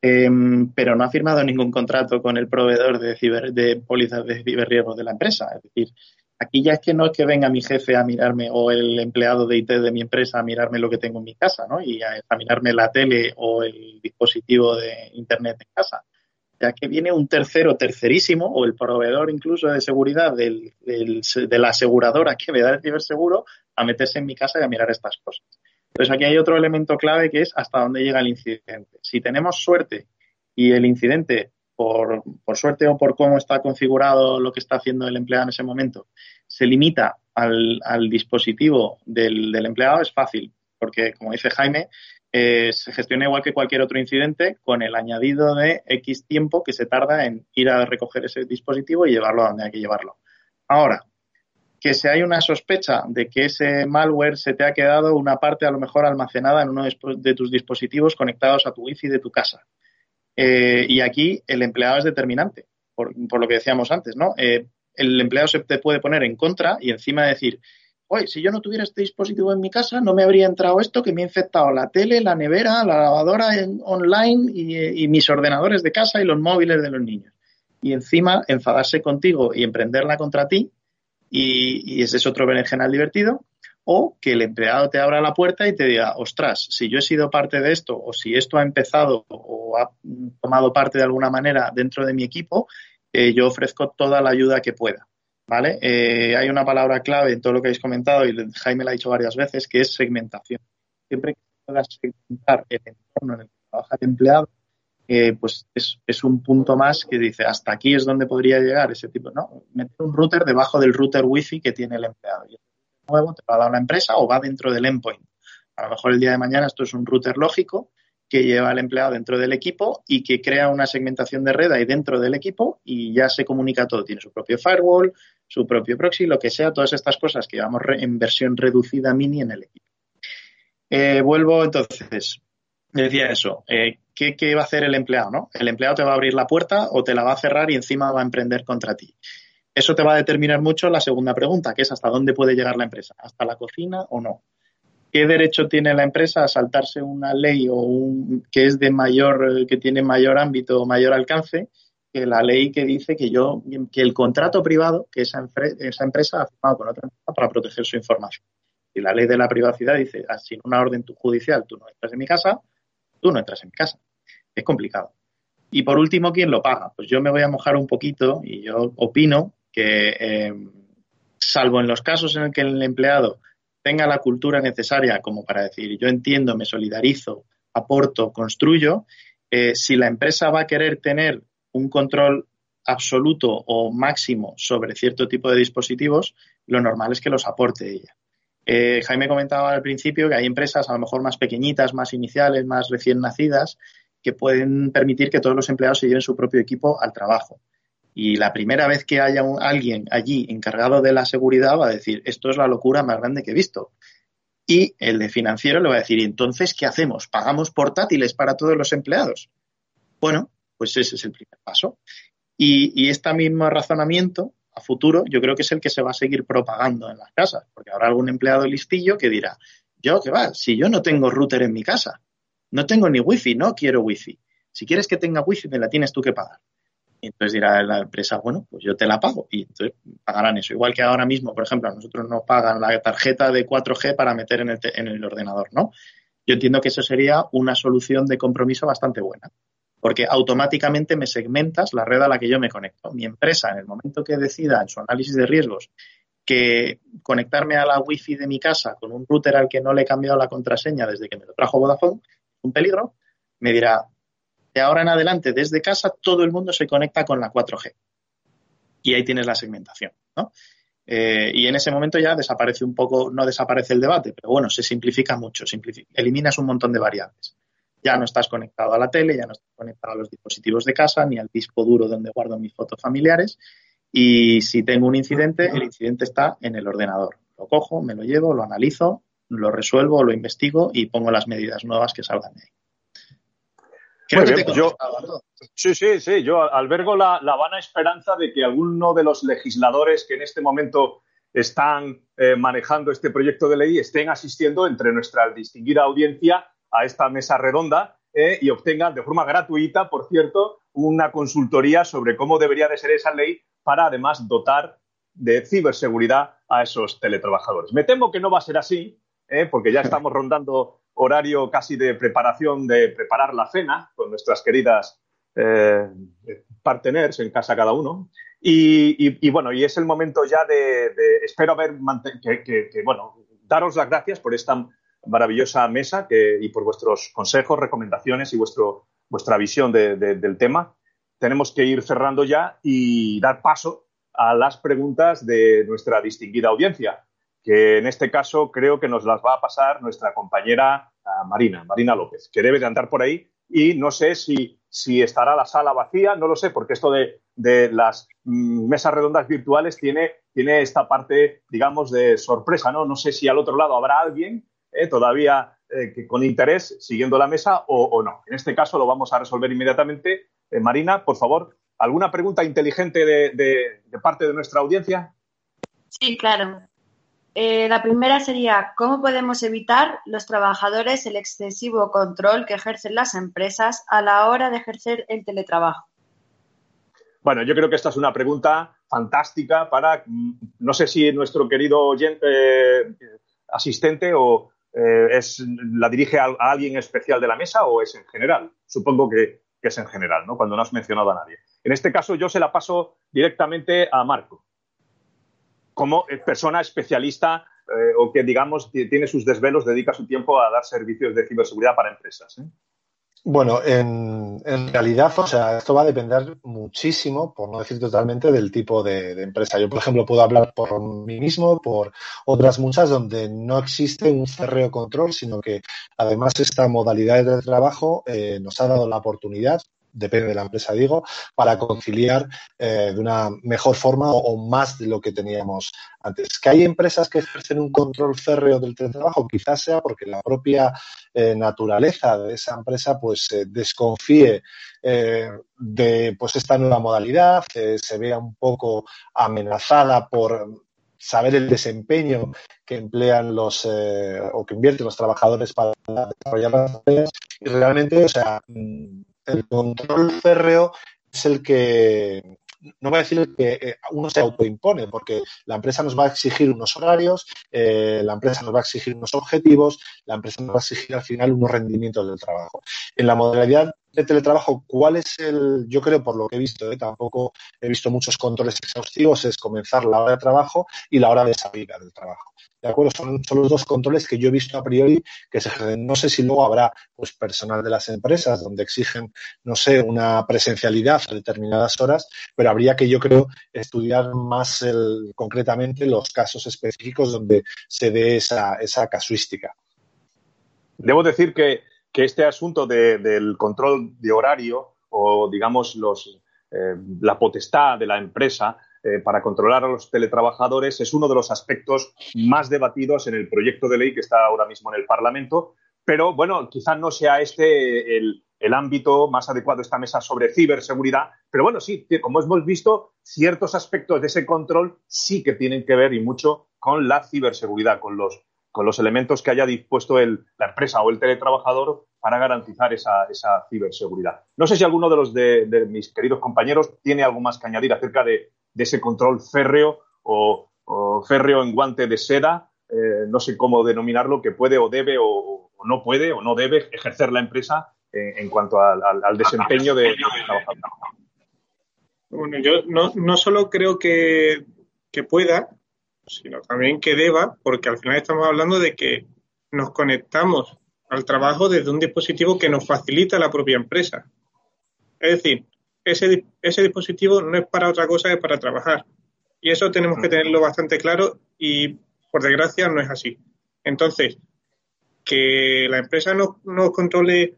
em, pero no ha firmado ningún contrato con el proveedor de, de pólizas de ciberriesgo de la empresa. Es decir, Aquí ya es que no es que venga mi jefe a mirarme o el empleado de IT de mi empresa a mirarme lo que tengo en mi casa, ¿no? Y a examinarme la tele o el dispositivo de Internet en casa. Ya que viene un tercero tercerísimo o el proveedor incluso de seguridad del, de la aseguradora que me da el ciberseguro a meterse en mi casa y a mirar estas cosas. Entonces aquí hay otro elemento clave que es hasta dónde llega el incidente. Si tenemos suerte y el incidente por, suerte o por cómo está configurado lo que está haciendo el empleado en ese momento, se limita al, dispositivo del, empleado, es fácil, porque como dice Jaime, eh, se gestiona igual que cualquier otro incidente con el añadido de X tiempo que se tarda en ir a recoger ese dispositivo y llevarlo a donde hay que llevarlo. Ahora, que si hay una sospecha de que ese malware se te ha quedado una parte a lo mejor almacenada en uno de tus dispositivos conectados a tu wifi de tu casa. Eh, y aquí el empleado es determinante, por, lo que decíamos antes, ¿no? Eh, el empleado se te puede poner en contra y encima decir, oye, si yo no tuviera este dispositivo en mi casa, no me habría entrado esto que me ha infectado la tele, la nevera, la lavadora en, online y, mis ordenadores de casa y los móviles de los niños. Y encima enfadarse contigo y emprenderla contra ti, y, ese es otro berenjenal divertido, o que el empleado te abra la puerta y te diga, ostras, si yo he sido parte de esto, o si esto ha empezado o ha tomado parte de alguna manera dentro de mi equipo, eh, yo ofrezco toda la ayuda que pueda. ¿Vale? Eh, hay una palabra clave en todo lo que habéis comentado y Jaime la ha dicho varias veces, que es segmentación. Siempre que puedas segmentar el entorno en el que trabaja el empleado, eh, pues es, un punto más que dice, hasta aquí es donde podría llegar ese tipo, ¿no? Meter un router debajo del router wifi que tiene el empleado. Y el nuevo te va a dar la empresa o va dentro del endpoint. A lo mejor el día de mañana esto es un router lógico que lleva al empleado dentro del equipo y que crea una segmentación de red ahí dentro del equipo y ya se comunica todo. Tiene su propio firewall, su propio proxy, lo que sea, todas estas cosas que llevamos en versión reducida mini en el equipo. Eh, vuelvo entonces, decía eso, eh, ¿qué, ¿qué, va a hacer el empleado? ¿no? El empleado te va a abrir la puerta o te la va a cerrar y encima va a emprender contra ti. Eso te va a determinar mucho la segunda pregunta, que es hasta dónde puede llegar la empresa, hasta la cocina o no. ¿Qué derecho tiene la empresa a saltarse una ley o que es de mayor, que tiene mayor ámbito o mayor alcance que la ley que dice que yo, que el contrato privado que esa, esa empresa ha firmado con otra empresa para proteger su información? Y la ley de la privacidad dice, ah, sin una orden judicial tú no entras en mi casa, tú no entras en mi casa. Es complicado. Y por último, ¿quién lo paga? Pues yo me voy a mojar un poquito y yo opino que, eh, salvo en los casos en el que el empleado tenga la cultura necesaria como para decir yo entiendo, me solidarizo, aporto, construyo, eh, si la empresa va a querer tener un control absoluto o máximo sobre cierto tipo de dispositivos, lo normal es que los aporte ella. Eh, Jaime comentaba al principio que hay empresas a lo mejor más pequeñitas, más iniciales, más recién nacidas, que pueden permitir que todos los empleados se lleven su propio equipo al trabajo. Y la primera vez que haya alguien allí encargado de la seguridad va a decir, esto es la locura más grande que he visto. Y el de financiero le va a decir, ¿y entonces qué hacemos? ¿Pagamos portátiles para todos los empleados? Bueno, pues ese es el primer paso. Y, y este mismo razonamiento a futuro yo creo que es el que se va a seguir propagando en las casas, porque habrá algún empleado listillo que dirá, yo qué va, si yo no tengo router en mi casa, no tengo ni wifi, no quiero wifi. Si quieres que tenga wifi, me la tienes tú que pagar. Y entonces dirá la empresa, bueno, pues yo te la pago. Y entonces pagarán eso. Igual que ahora mismo, por ejemplo, a nosotros nos pagan la tarjeta de 4G para meter en el, en el ordenador, ¿no? Yo entiendo que eso sería una solución de compromiso bastante buena. Porque automáticamente me segmentas la red a la que yo me conecto. Mi empresa, en el momento que decida en su análisis de riesgos que conectarme a la wifi de mi casa con un router al que no le he cambiado la contraseña desde que me lo trajo Vodafone, un peligro, me dirá, de ahora en adelante, desde casa, todo el mundo se conecta con la 4G. Y ahí tienes la segmentación, ¿no? Eh, y en ese momento ya desaparece un poco, no desaparece el debate, pero bueno, se simplifica mucho, eliminas un montón de variables. Ya no estás conectado a la tele, ya no estás conectado a los dispositivos de casa, ni al disco duro donde guardo mis fotos familiares. Y si tengo un incidente, el incidente está en el ordenador. Lo cojo, me lo llevo, lo analizo, lo resuelvo, lo investigo y pongo las medidas nuevas que salgan de ahí yo, sí, sí, sí. Yo albergo la, vana esperanza de que alguno de los legisladores que en este momento están eh, manejando este proyecto de ley estén asistiendo entre nuestra distinguida audiencia a esta mesa redonda eh, y obtengan de forma gratuita, por cierto, una consultoría sobre cómo debería de ser esa ley para además dotar de ciberseguridad a esos teletrabajadores. Me temo que no va a ser así, eh, porque ya estamos rondando horario casi de preparación, de preparar la cena con nuestras queridas eh, partners en casa cada uno. Y, bueno, y es el momento ya de, espero haber que, bueno, daros las gracias por esta maravillosa mesa y por vuestros consejos, recomendaciones y vuestro, vuestra visión del tema. Tenemos que ir cerrando ya y dar paso a las preguntas de nuestra distinguida audiencia que en este caso creo que nos las va a pasar nuestra compañera ah, Marina, Marina López, que debe de andar por ahí y no sé si, si estará la sala vacía, no lo sé, porque esto de, las mm, mesas redondas virtuales tiene, tiene esta parte, digamos, de sorpresa, ¿no? No sé si al otro lado habrá alguien eh, todavía eh, que con interés siguiendo la mesa o, no. En este caso lo vamos a resolver inmediatamente. Eh, Marina, por favor, ¿alguna pregunta inteligente de parte de nuestra audiencia? Sí, claro. Eh, la primera sería, ¿cómo podemos evitar los trabajadores el excesivo control que ejercen las empresas a la hora de ejercer el teletrabajo? Bueno, yo creo que esta es una pregunta fantástica para, mm, no sé si nuestro querido eh, asistente o eh, es, la dirige a, alguien especial de la mesa o es en general. Supongo que, que es en general, ¿no? Cuando no has mencionado a nadie. En este caso, yo se la paso directamente a Marco como persona especialista eh, o que, digamos, tiene sus desvelos, dedica su tiempo a dar servicios de ciberseguridad para empresas. ¿eh? Bueno, en, realidad, o sea, esto va a depender muchísimo, por no decir totalmente, del tipo de, empresa. Yo, por ejemplo, puedo hablar por mí mismo, por otras muchas donde no existe un cerreo control, sino que además esta modalidad de trabajo eh, nos ha dado la oportunidad depende de la empresa, digo, para conciliar eh, de una mejor forma o, más de lo que teníamos antes. Que hay empresas que ejercen un control férreo del teletrabajo, quizás sea porque la propia eh, naturaleza de esa empresa pues desconfíe eh, de pues esta nueva modalidad, se vea un poco amenazada por saber el desempeño que emplean los o que invierten los trabajadores para desarrollar las tareas. Y realmente, o sea, el control férreo es el que no voy a decir que eh, uno se autoimpone, porque la empresa nos va a exigir unos horarios, eh, la empresa nos va a exigir unos objetivos, la empresa nos va a exigir al final unos rendimientos del trabajo. En la modalidad de teletrabajo, ¿cuál es el, yo creo por lo que he visto, eh, tampoco he visto muchos controles exhaustivos, es comenzar la hora de trabajo y la hora de salida del trabajo. ¿De acuerdo? Son, los dos controles que yo he visto a priori que se No sé si luego habrá pues personal de las empresas donde exigen, no sé, una presencialidad a determinadas horas, pero habría que, yo creo, estudiar más el, concretamente los casos específicos donde se dé esa, esa casuística. Debo decir que, este asunto del control de horario o, digamos, eh, la potestad de la empresa eh, para controlar a los teletrabajadores es uno de los aspectos más debatidos en el proyecto de ley que está ahora mismo en el Parlamento. Pero bueno, quizás no sea este el, ámbito más adecuado de esta mesa sobre ciberseguridad. Pero bueno, sí, como hemos visto, ciertos aspectos de ese control sí que tienen que ver y mucho con la ciberseguridad, con los, con los elementos que haya dispuesto la empresa o el teletrabajador para garantizar esa, ciberseguridad. No sé si alguno de los de, mis queridos compañeros tiene algo más que añadir acerca de, ese control férreo o, férreo en guante de seda, eh, no sé cómo denominarlo, que puede o debe o, no puede o no debe ejercer la empresa en, cuanto al, desempeño de, trabajador. Bueno, yo no, no solo creo que pueda, sino también que deba, porque al final estamos hablando de que nos conectamos al trabajo desde un dispositivo que nos facilita la propia empresa. Es decir, ese, ese dispositivo no es para otra cosa que para trabajar. Y eso tenemos que tenerlo bastante claro y, por desgracia, no es así. Entonces, que la empresa nos no controle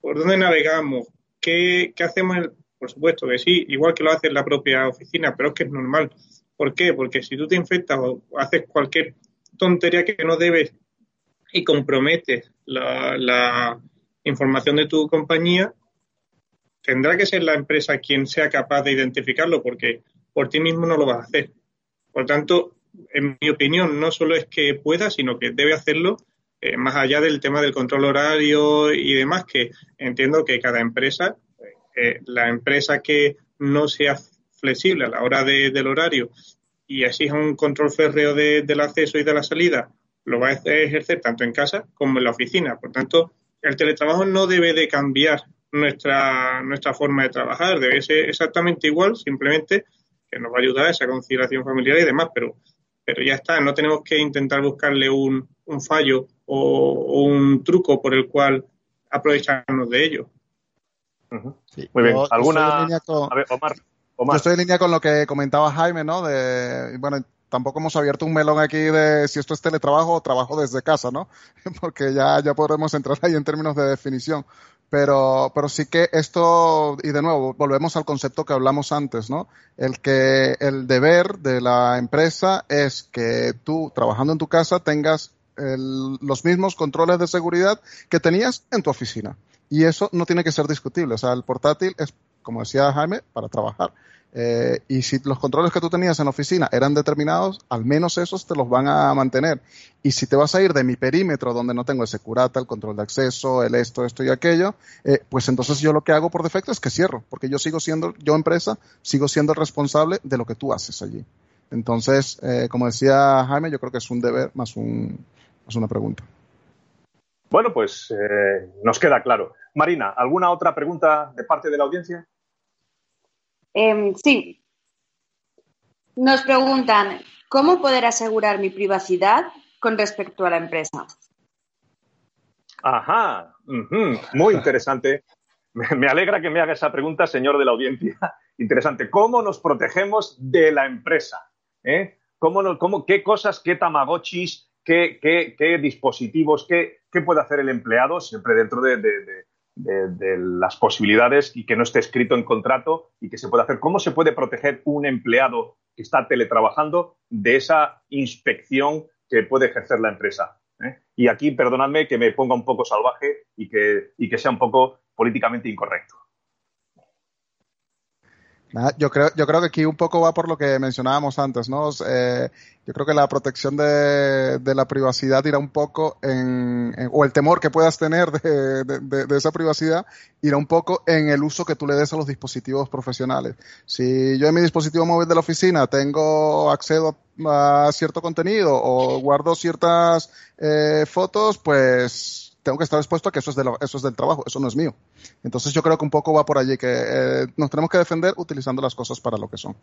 por dónde navegamos, qué, qué hacemos, por supuesto que sí, igual que lo hace la propia oficina, pero es que es normal. ¿Por qué? Porque si tú te infectas o haces cualquier tontería que no debes y comprometes la, información de tu compañía, tendrá que ser la empresa quien sea capaz de identificarlo, porque por ti mismo no lo vas a hacer. Por tanto, en mi opinión, no solo es que pueda, sino que debe hacerlo eh, más allá del tema del control horario y demás, que entiendo que cada empresa, eh, la empresa que no sea flexible a la hora del horario y exija un control férreo del acceso y de la salida, lo va a ejercer tanto en casa como en la oficina. Por tanto, el teletrabajo no debe de cambiar nuestra, nuestra forma de trabajar. Debe ser exactamente igual, simplemente que nos va a ayudar a esa conciliación familiar y demás, pero, pero ya está, no tenemos que intentar buscarle un, un fallo o, un truco por el cual aprovecharnos de ello. Muy bien, ¿alguna? A ver, Omar, Yo estoy en línea con lo que comentaba Jaime, ¿no? De, bueno, tampoco hemos abierto un melón aquí de si esto es teletrabajo o trabajo desde casa, ¿no? <laughs> Porque ya, ya podremos entrar ahí en términos de definición. Pero, pero sí que esto, y de nuevo, volvemos al concepto que hablamos antes, ¿no? El que el deber de la empresa es que tú, trabajando en tu casa, tengas los mismos controles de seguridad que tenías en tu oficina. Y eso no tiene que ser discutible. O sea, el portátil es, como decía Jaime, para trabajar. Eh, y si los controles que tú tenías en oficina eran determinados, al menos esos te los van a mantener. Y si te vas a ir de mi perímetro donde no tengo el securata, el control de acceso, el esto, esto y aquello, eh, pues entonces yo lo que hago por defecto es que cierro, porque yo sigo siendo, yo empresa, sigo siendo responsable de lo que tú haces allí. Entonces, eh, como decía Jaime, yo creo que es un deber más, un, más una pregunta. Bueno, pues nos queda claro. Marina, ¿alguna otra pregunta de parte de la audiencia? Em, sí. Nos preguntan, ¿cómo poder asegurar mi privacidad con respecto a la empresa? Ajá, muy interesante. Me alegra que me haga esa pregunta, señor de la audiencia. <laughs> Interesante. ¿Cómo nos protegemos de la empresa? ¿Eh? ¿Cómo, ¿Qué cosas, qué tamagotchis, qué, dispositivos, qué, puede hacer el empleado siempre dentro de, de, las posibilidades y que no esté escrito en contrato y que se puede hacer. ¿Cómo se puede proteger un empleado que está teletrabajando de esa inspección que puede ejercer la empresa? ¿Eh? Y aquí, perdonadme que me ponga un poco salvaje y que, y que sea un poco políticamente incorrecto. Yo creo, yo creo que aquí un poco va por lo que mencionábamos antes, ¿no? Eh, yo creo que la protección de, de, la privacidad irá un poco en, o el temor que puedas tener de, de, de, esa privacidad irá un poco en el uso que tú le des a los dispositivos profesionales. Si yo en mi dispositivo móvil de la oficina tengo acceso a cierto contenido o guardo ciertas eh, fotos, pues tengo que estar expuesto a que eso es, de eso es del trabajo, eso no es mío. Entonces yo creo que un poco va por allí, que eh, nos tenemos que defender utilizando las cosas para lo que son.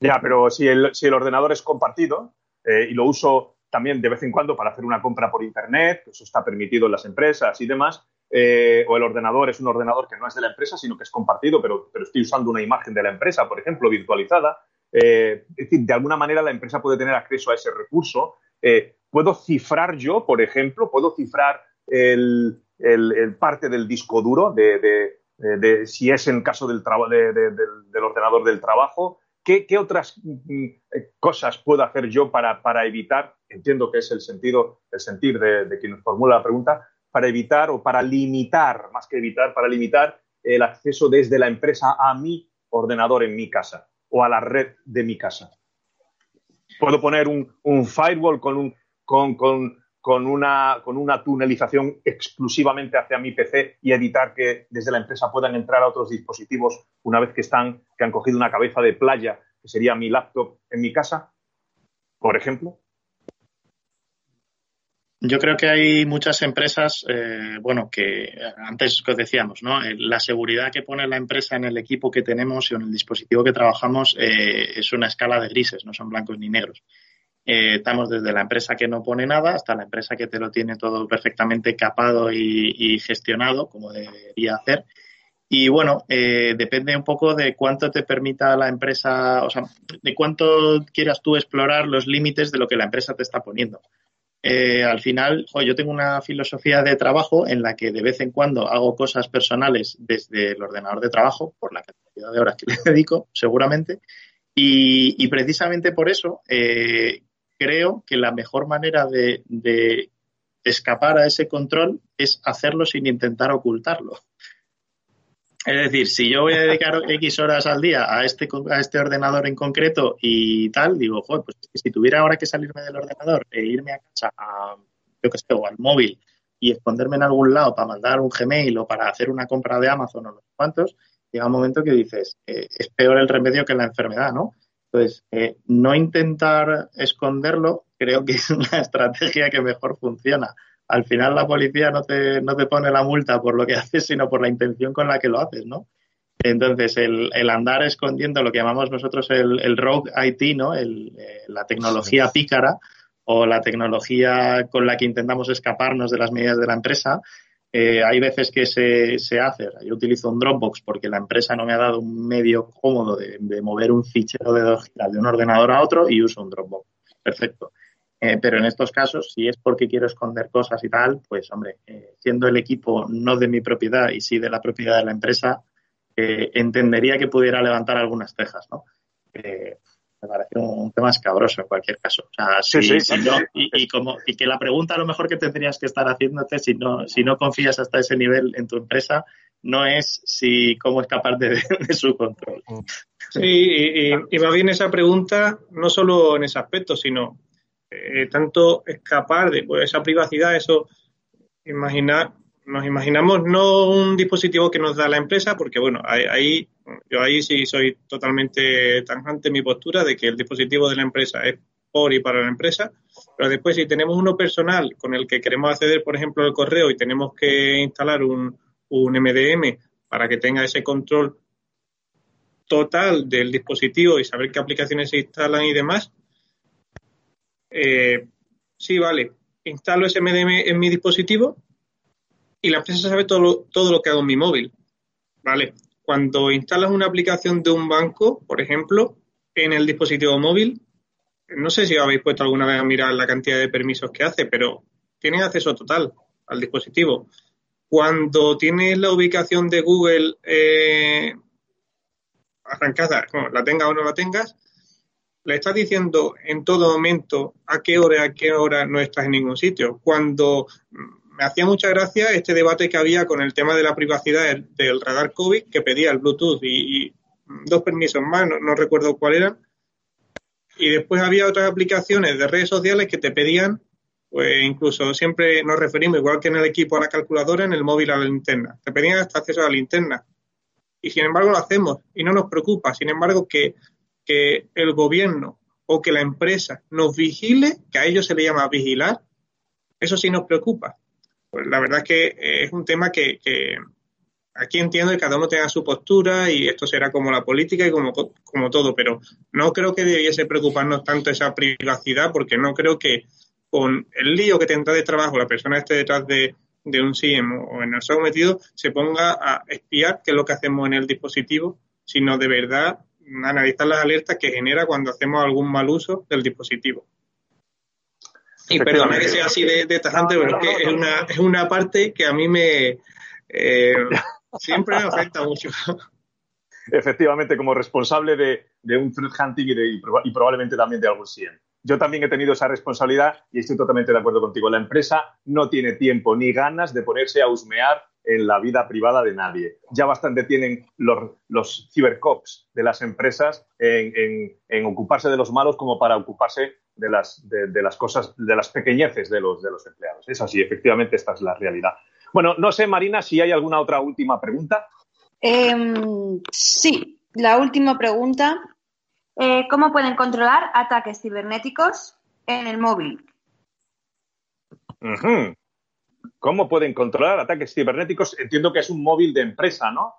Ya, pero si el, si el ordenador es compartido eh, y lo uso también de vez en cuando para hacer una compra por Internet, eso está permitido en las empresas y demás, eh, o el ordenador es un ordenador que no es de la empresa, sino que es compartido, pero, pero estoy usando una imagen de la empresa, por ejemplo, virtualizada. es decir, de alguna manera la empresa puede tener acceso a ese recurso puedo cifrar yo, por ejemplo, puedo cifrar el, parte del disco duro de, si es en caso del, del, ordenador del trabajo. ¿Qué, otras mm, cosas puedo hacer yo para, evitar, entiendo que es el sentido, el sentir de, quien nos formula la pregunta, para evitar o para limitar, más que evitar, para limitar el acceso desde la empresa a mi ordenador en mi casa o a la red de mi casa? Puedo poner un firewall con un, con, una, con una tunelización exclusivamente hacia mi PC y evitar que desde la empresa puedan entrar a otros dispositivos una vez que están, que han cogido una cabeza de playa, que sería mi laptop en mi casa, por ejemplo. Yo creo que hay muchas empresas, eh, bueno, que antes os decíamos, ¿no? Eh, la seguridad que pone la empresa en el equipo que tenemos y en el dispositivo que trabajamos eh, es una escala de grises, no son blancos ni negros. Eh, estamos desde la empresa que no pone nada hasta la empresa que te lo tiene todo perfectamente capado y, gestionado, como debería hacer. Y bueno, eh, depende un poco de cuánto te permita la empresa, o sea, de cuánto quieras tú explorar los límites de lo que la empresa te está poniendo. Eh, al final, yo tengo una filosofía de trabajo en la que de vez en cuando hago cosas personales desde el ordenador de trabajo, por la cantidad de horas que le <laughs> dedico, seguramente, y, precisamente por eso creo que la mejor manera de, escapar a ese control es hacerlo sin intentar ocultarlo. Es decir, si yo voy a dedicar <laughs> X horas al día a este, a este ordenador en concreto y tal, digo, joder, pues si tuviera ahora que salirme del ordenador e irme a casa, a, yo que sé, o al móvil y esconderme en algún lado para mandar un Gmail o para hacer una compra de Amazon o no sé cuántos, llega un momento que dices, eh, es peor el remedio que la enfermedad, ¿no? Entonces, eh, no intentar esconderlo creo que es <laughs> una estrategia que mejor funciona. Al final la policía no te, no te pone la multa por lo que <laughs> haces, sino por la intención con la que lo haces, ¿no? Entonces, el, el andar escondiendo lo que llamamos nosotros el, el rogue IT, ¿no? El, eh, la tecnología pícara o la tecnología con la que intentamos escaparnos de las medidas de la empresa, eh, hay veces que se, se, hace. Yo utilizo un Dropbox porque la empresa no me ha dado un medio cómodo de, mover un fichero de dos de un ordenador a otro y uso un Dropbox. Perfecto. Eh, pero en estos casos, si es porque quiero esconder cosas y tal, pues hombre, eh, siendo el equipo no de mi propiedad y sí de la propiedad de la empresa, entendería que pudiera levantar algunas cejas, ¿no? Me parece un tema escabroso en cualquier caso. O sea, sí, sí, y, como, y que la pregunta a lo mejor que tendrías que estar haciéndote si no, si no confías hasta ese nivel en tu empresa no es si cómo escapar de, <laughs> de su control. Sí, y, y, más bien esa pregunta, no solo en ese aspecto, sino eh, tanto escapar de pues, esa privacidad, eso, imaginar, nos imaginamos no un dispositivo que nos da la empresa, porque bueno, ahí, yo ahí sí soy totalmente tangente en mi postura de que el dispositivo de la empresa es por y para la empresa, pero después si tenemos uno personal con el que queremos acceder, por ejemplo, al correo y tenemos que instalar un, un MDM para que tenga ese control total del dispositivo y saber qué aplicaciones se instalan y demás, eh, sí, vale, instalo ese MDM en mi dispositivo y la empresa sabe todo lo, todo lo que hago en mi móvil. Vale, cuando instalas una aplicación de un banco, por ejemplo, en el dispositivo móvil, no sé si habéis puesto alguna vez a mirar la cantidad de permisos que hace, pero tiene acceso total al dispositivo. Cuando tienes la ubicación de Google eh, arrancada, la tengas o no la tengas, le estás diciendo en todo momento a qué hora, a qué hora no estás en ningún sitio. Cuando me hacía mucha gracia este debate que había con el tema de la privacidad del, radar COVID, que pedía el Bluetooth y, dos permisos más, no, recuerdo cuál eran. Y después había otras aplicaciones de redes sociales que te pedían, pues incluso siempre nos referimos, igual que en el equipo a la calculadora, en el móvil a la linterna. Te pedían hasta acceso a la linterna. Y sin embargo lo hacemos y no nos preocupa. Sin embargo, que que el gobierno o que la empresa nos vigile, que a ellos se le llama vigilar, eso sí nos preocupa. Pues la verdad es que eh, es un tema que, aquí entiendo que cada uno tenga su postura y esto será como la política y como, como todo, pero no creo que debiese preocuparnos tanto esa privacidad porque no creo que con el lío que tendrá de trabajo la persona esté detrás de, de un SIEM o en el software metido se ponga a espiar qué es lo que hacemos en el dispositivo, sino de verdad analizar las alertas que genera cuando hacemos algún mal uso del dispositivo. Y perdona que sea así de, tajante, pero es que es una, es una parte que a mí me eh, siempre me afecta mucho. <laughs> Efectivamente, como responsable de, un threat hunting y, y, probablemente también de algún SIEM. Yo también he tenido esa responsabilidad y estoy totalmente de acuerdo contigo. La empresa no tiene tiempo ni ganas de ponerse a husmear en la vida privada de nadie. Ya bastante tienen los, los cibercops de las empresas en, ocuparse de los malos como para ocuparse de las, de, las cosas, de las pequeñeces de los, de los empleados. Es así, efectivamente, esta es la realidad. Bueno, no sé, Marina, si hay alguna otra última pregunta. Em, sí, la última pregunta. Eh, ¿Cómo pueden controlar ataques cibernéticos en el móvil? ¿Cómo pueden controlar ataques cibernéticos? Entiendo que es un móvil de empresa, ¿no?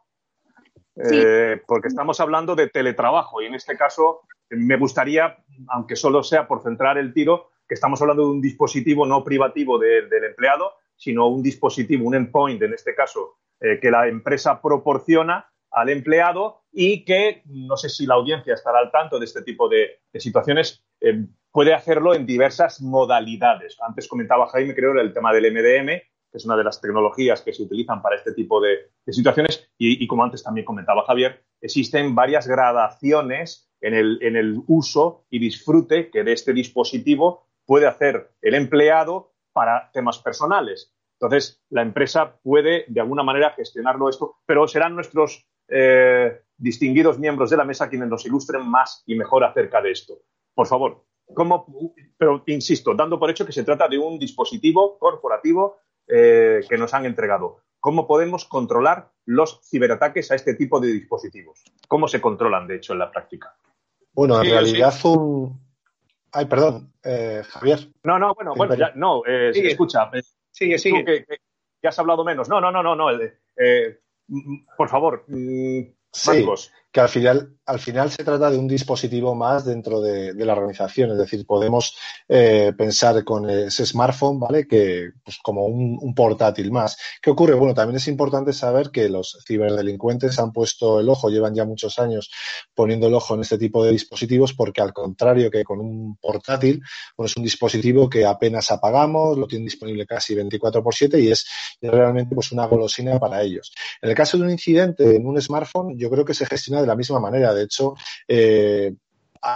Eh, porque estamos hablando de teletrabajo y en este caso me gustaría, aunque solo sea por centrar el tiro, que estamos hablando de un dispositivo no privativo del empleado, sino un dispositivo, un endpoint en este caso, eh, que la empresa proporciona al empleado y que, no sé si la audiencia estará al tanto de este tipo de, situaciones, eh, puede hacerlo en diversas modalidades. Antes comentaba Jaime, creo, el tema del MDM, que es una de las tecnologías que se utilizan para este tipo de, situaciones. Y, como antes también comentaba Javier, existen varias gradaciones en el, uso y disfrute que de este dispositivo puede hacer el empleado para temas personales. Entonces, la empresa puede, de alguna manera, gestionarlo esto, pero serán nuestros eh, distinguidos miembros de la mesa quienes nos ilustren más y mejor acerca de esto. Por favor, ¿cómo, pero insisto, dando por hecho que se trata de un dispositivo corporativo eh, que nos han entregado. ¿Cómo podemos controlar los ciberataques a este tipo de dispositivos? ¿Cómo se controlan, de hecho, en la práctica? Bueno, en realidad un... Ay, perdón, eh, Javier. No, no, bueno, bueno, ya, no, eh, escucha. Sigue, sigue. que, ya has hablado menos. No, no, no, no, no. por favor, mm, Sí, que al final, al final se trata de un dispositivo más dentro de, la organización. Es decir, podemos eh, pensar con ese smartphone, ¿vale? Que pues como un, portátil más. ¿Qué ocurre? Bueno, también es importante saber que los ciberdelincuentes han puesto el ojo, llevan ya muchos años poniendo el ojo en este tipo de dispositivos, porque al contrario que con un portátil, bueno, es un dispositivo que apenas apagamos, lo tienen disponible casi 24 por 7 y es, realmente pues una golosina para ellos. En el caso de un incidente en un smartphone, yo creo que se gestiona de la misma manera. De hecho, eh,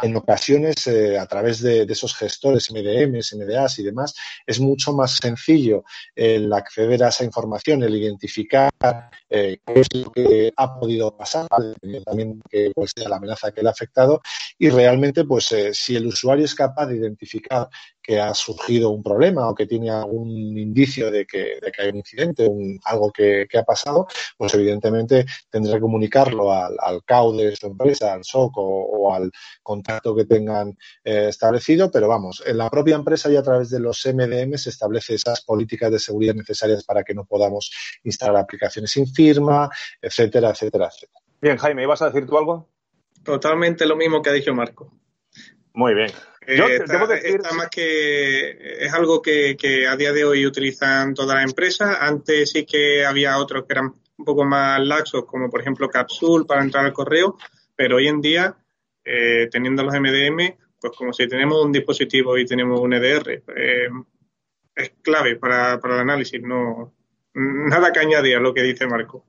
en ocasiones, eh, a través de, esos gestores MDMs, MDAs y demás, es mucho más sencillo el acceder a esa información, el identificar eh, qué es lo que ha podido pasar, también que cuál sea la amenaza que le ha afectado, y realmente, pues, si el usuario es capaz de identificar que ha surgido un problema o que tiene algún indicio de que, hay un incidente, un, algo que, ha pasado, pues evidentemente tendrá que comunicarlo al, al CAU de su empresa, al SOC o, al contacto que tengan eh, establecido, pero vamos, en la propia empresa y a través de los MDM se establece esas políticas de seguridad necesarias para que no podamos instalar aplicaciones sin firma, etcétera, etcétera, etcétera. Bien, Jaime, ¿ibas a decir tú algo? Totalmente lo mismo que ha dicho Marco. Muy bien. Eh, Yo debo decir... más que es algo que, a día de hoy utilizan todas las empresas. Antes sí que había otros que eran un poco más laxos, como por ejemplo Capsule para entrar al correo, pero hoy en día, eh, teniendo los MDM, pues como si tenemos un dispositivo y tenemos un EDR, eh, es clave para, para el análisis. No, nada que añadir a lo que dice Marco.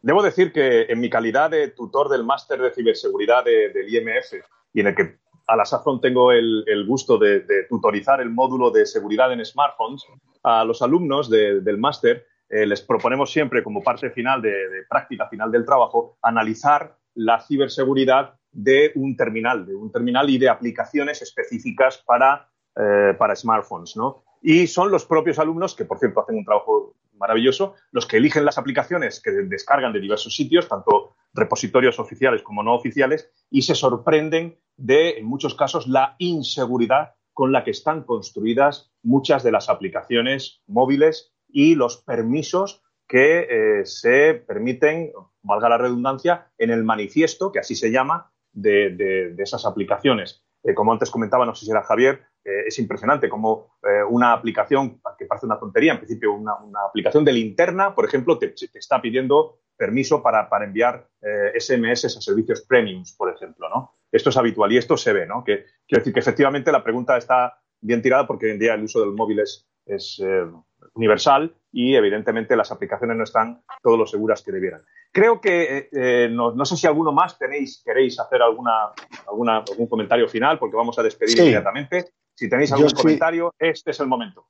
Debo decir que en mi calidad de tutor del máster de ciberseguridad del IMF y en el que a la sazón tengo el, gusto de, tutorizar el módulo de seguridad en smartphones, a los alumnos del máster eh, les proponemos siempre como parte final de, práctica final del trabajo analizar la ciberseguridad de un terminal, de un terminal y de aplicaciones específicas para, eh, para smartphones, ¿no? Y son los propios alumnos, que por cierto hacen un trabajo maravilloso, los que eligen las aplicaciones que descargan de diversos sitios, tanto repositorios oficiales como no oficiales, y se sorprenden de, en muchos casos, la inseguridad con la que están construidas muchas de las aplicaciones móviles y los permisos que eh, se permiten, valga la redundancia, en el manifiesto, que así se llama, de, esas aplicaciones. Eh, como antes comentaba, no sé si era Javier, eh, es impresionante como una aplicación, que parece una tontería, en principio una, aplicación de linterna, por ejemplo, te, está pidiendo permiso para, enviar SMS a servicios premiums, por ejemplo, ¿no? Esto es habitual y esto se ve, ¿no? Quiero decir que efectivamente la pregunta está bien tirada porque hoy en día el uso del móvil es, eh, universal y evidentemente las aplicaciones no están todo lo seguras que debieran. Creo que, eh, eh, no, sé si alguno más tenéis, queréis hacer alguna, alguna, algún comentario final porque vamos a despedir inmediatamente. Si tenéis algún comentario, este es el momento.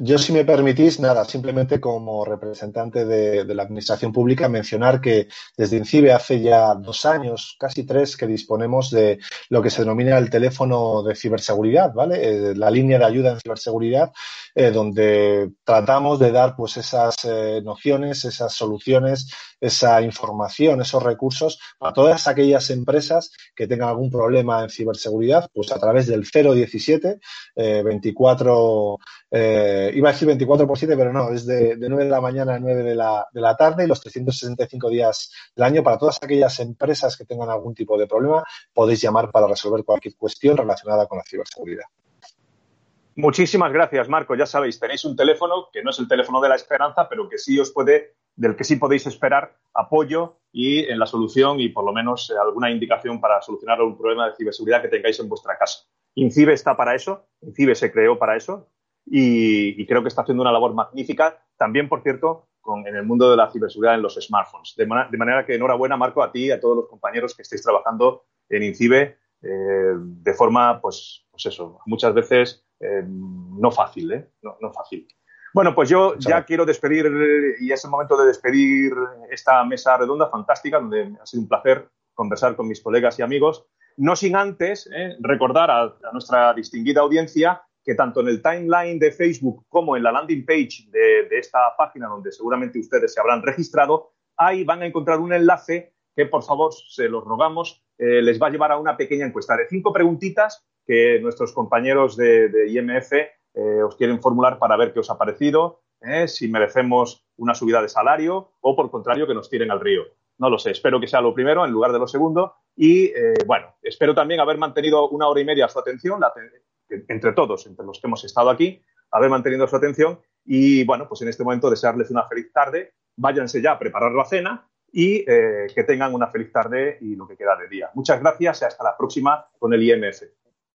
Yo, si me permitís, nada, simplemente como representante de, la Administración Pública, mencionar que desde INCIBE hace ya dos años, casi tres, que disponemos de lo que se denomina el teléfono de ciberseguridad, ¿vale? Eh, la línea de ayuda en ciberseguridad, eh, donde tratamos de dar pues esas eh, nociones, esas soluciones, esa información, esos recursos a todas aquellas empresas que tengan algún problema en ciberseguridad, pues a través del 017 24 eh, iba a decir 24 por 7, pero no, es de, 9 de la mañana a 9 de la, de la tarde y los 365 días del año. Para todas aquellas empresas que tengan algún tipo de problema, podéis llamar para resolver cualquier cuestión relacionada con la ciberseguridad. Muchísimas gracias, Marco. Ya sabéis, tenéis un teléfono que no es el teléfono de la esperanza, pero que sí os puede, del que sí podéis esperar apoyo y en la solución y por lo menos alguna indicación para solucionar un problema de ciberseguridad que tengáis en vuestra casa. INCIBE está para eso, INCIBE se creó para eso, y, creo que está haciendo una labor magnífica, también, por cierto, en el mundo de la ciberseguridad en los smartphones. De, manera que enhorabuena, Marco, a ti y a todos los compañeros que estéis trabajando en INCIBE eh, de forma, pues, pues eso, muchas veces eh, no fácil, ¿eh? No, fácil. Bueno, pues yo ya quiero despedir, y es el momento de despedir esta mesa redonda fantástica, donde ha sido un placer conversar con mis colegas y amigos, no sin antes recordar a nuestra distinguida audiencia que tanto en el timeline de Facebook como en la landing page de, esta página, donde seguramente ustedes se habrán registrado, ahí van a encontrar un enlace que, por favor, se los rogamos, eh, les va a llevar a una pequeña encuesta de cinco preguntitas que nuestros compañeros de, IMF eh, os quieren formular para ver qué os ha parecido, eh, si merecemos una subida de salario o, por contrario, que nos tiren al río. No lo sé, espero que sea lo primero en lugar de lo segundo. Y, bueno, espero también haber mantenido una hora y media su atención, la, entre todos, entre los que hemos estado aquí, haber mantenido su atención y, bueno, pues en este momento desearles una feliz tarde, váyanse ya a preparar la cena y eh, que tengan una feliz tarde y lo que queda de día. Muchas gracias y hasta la próxima con el IMF.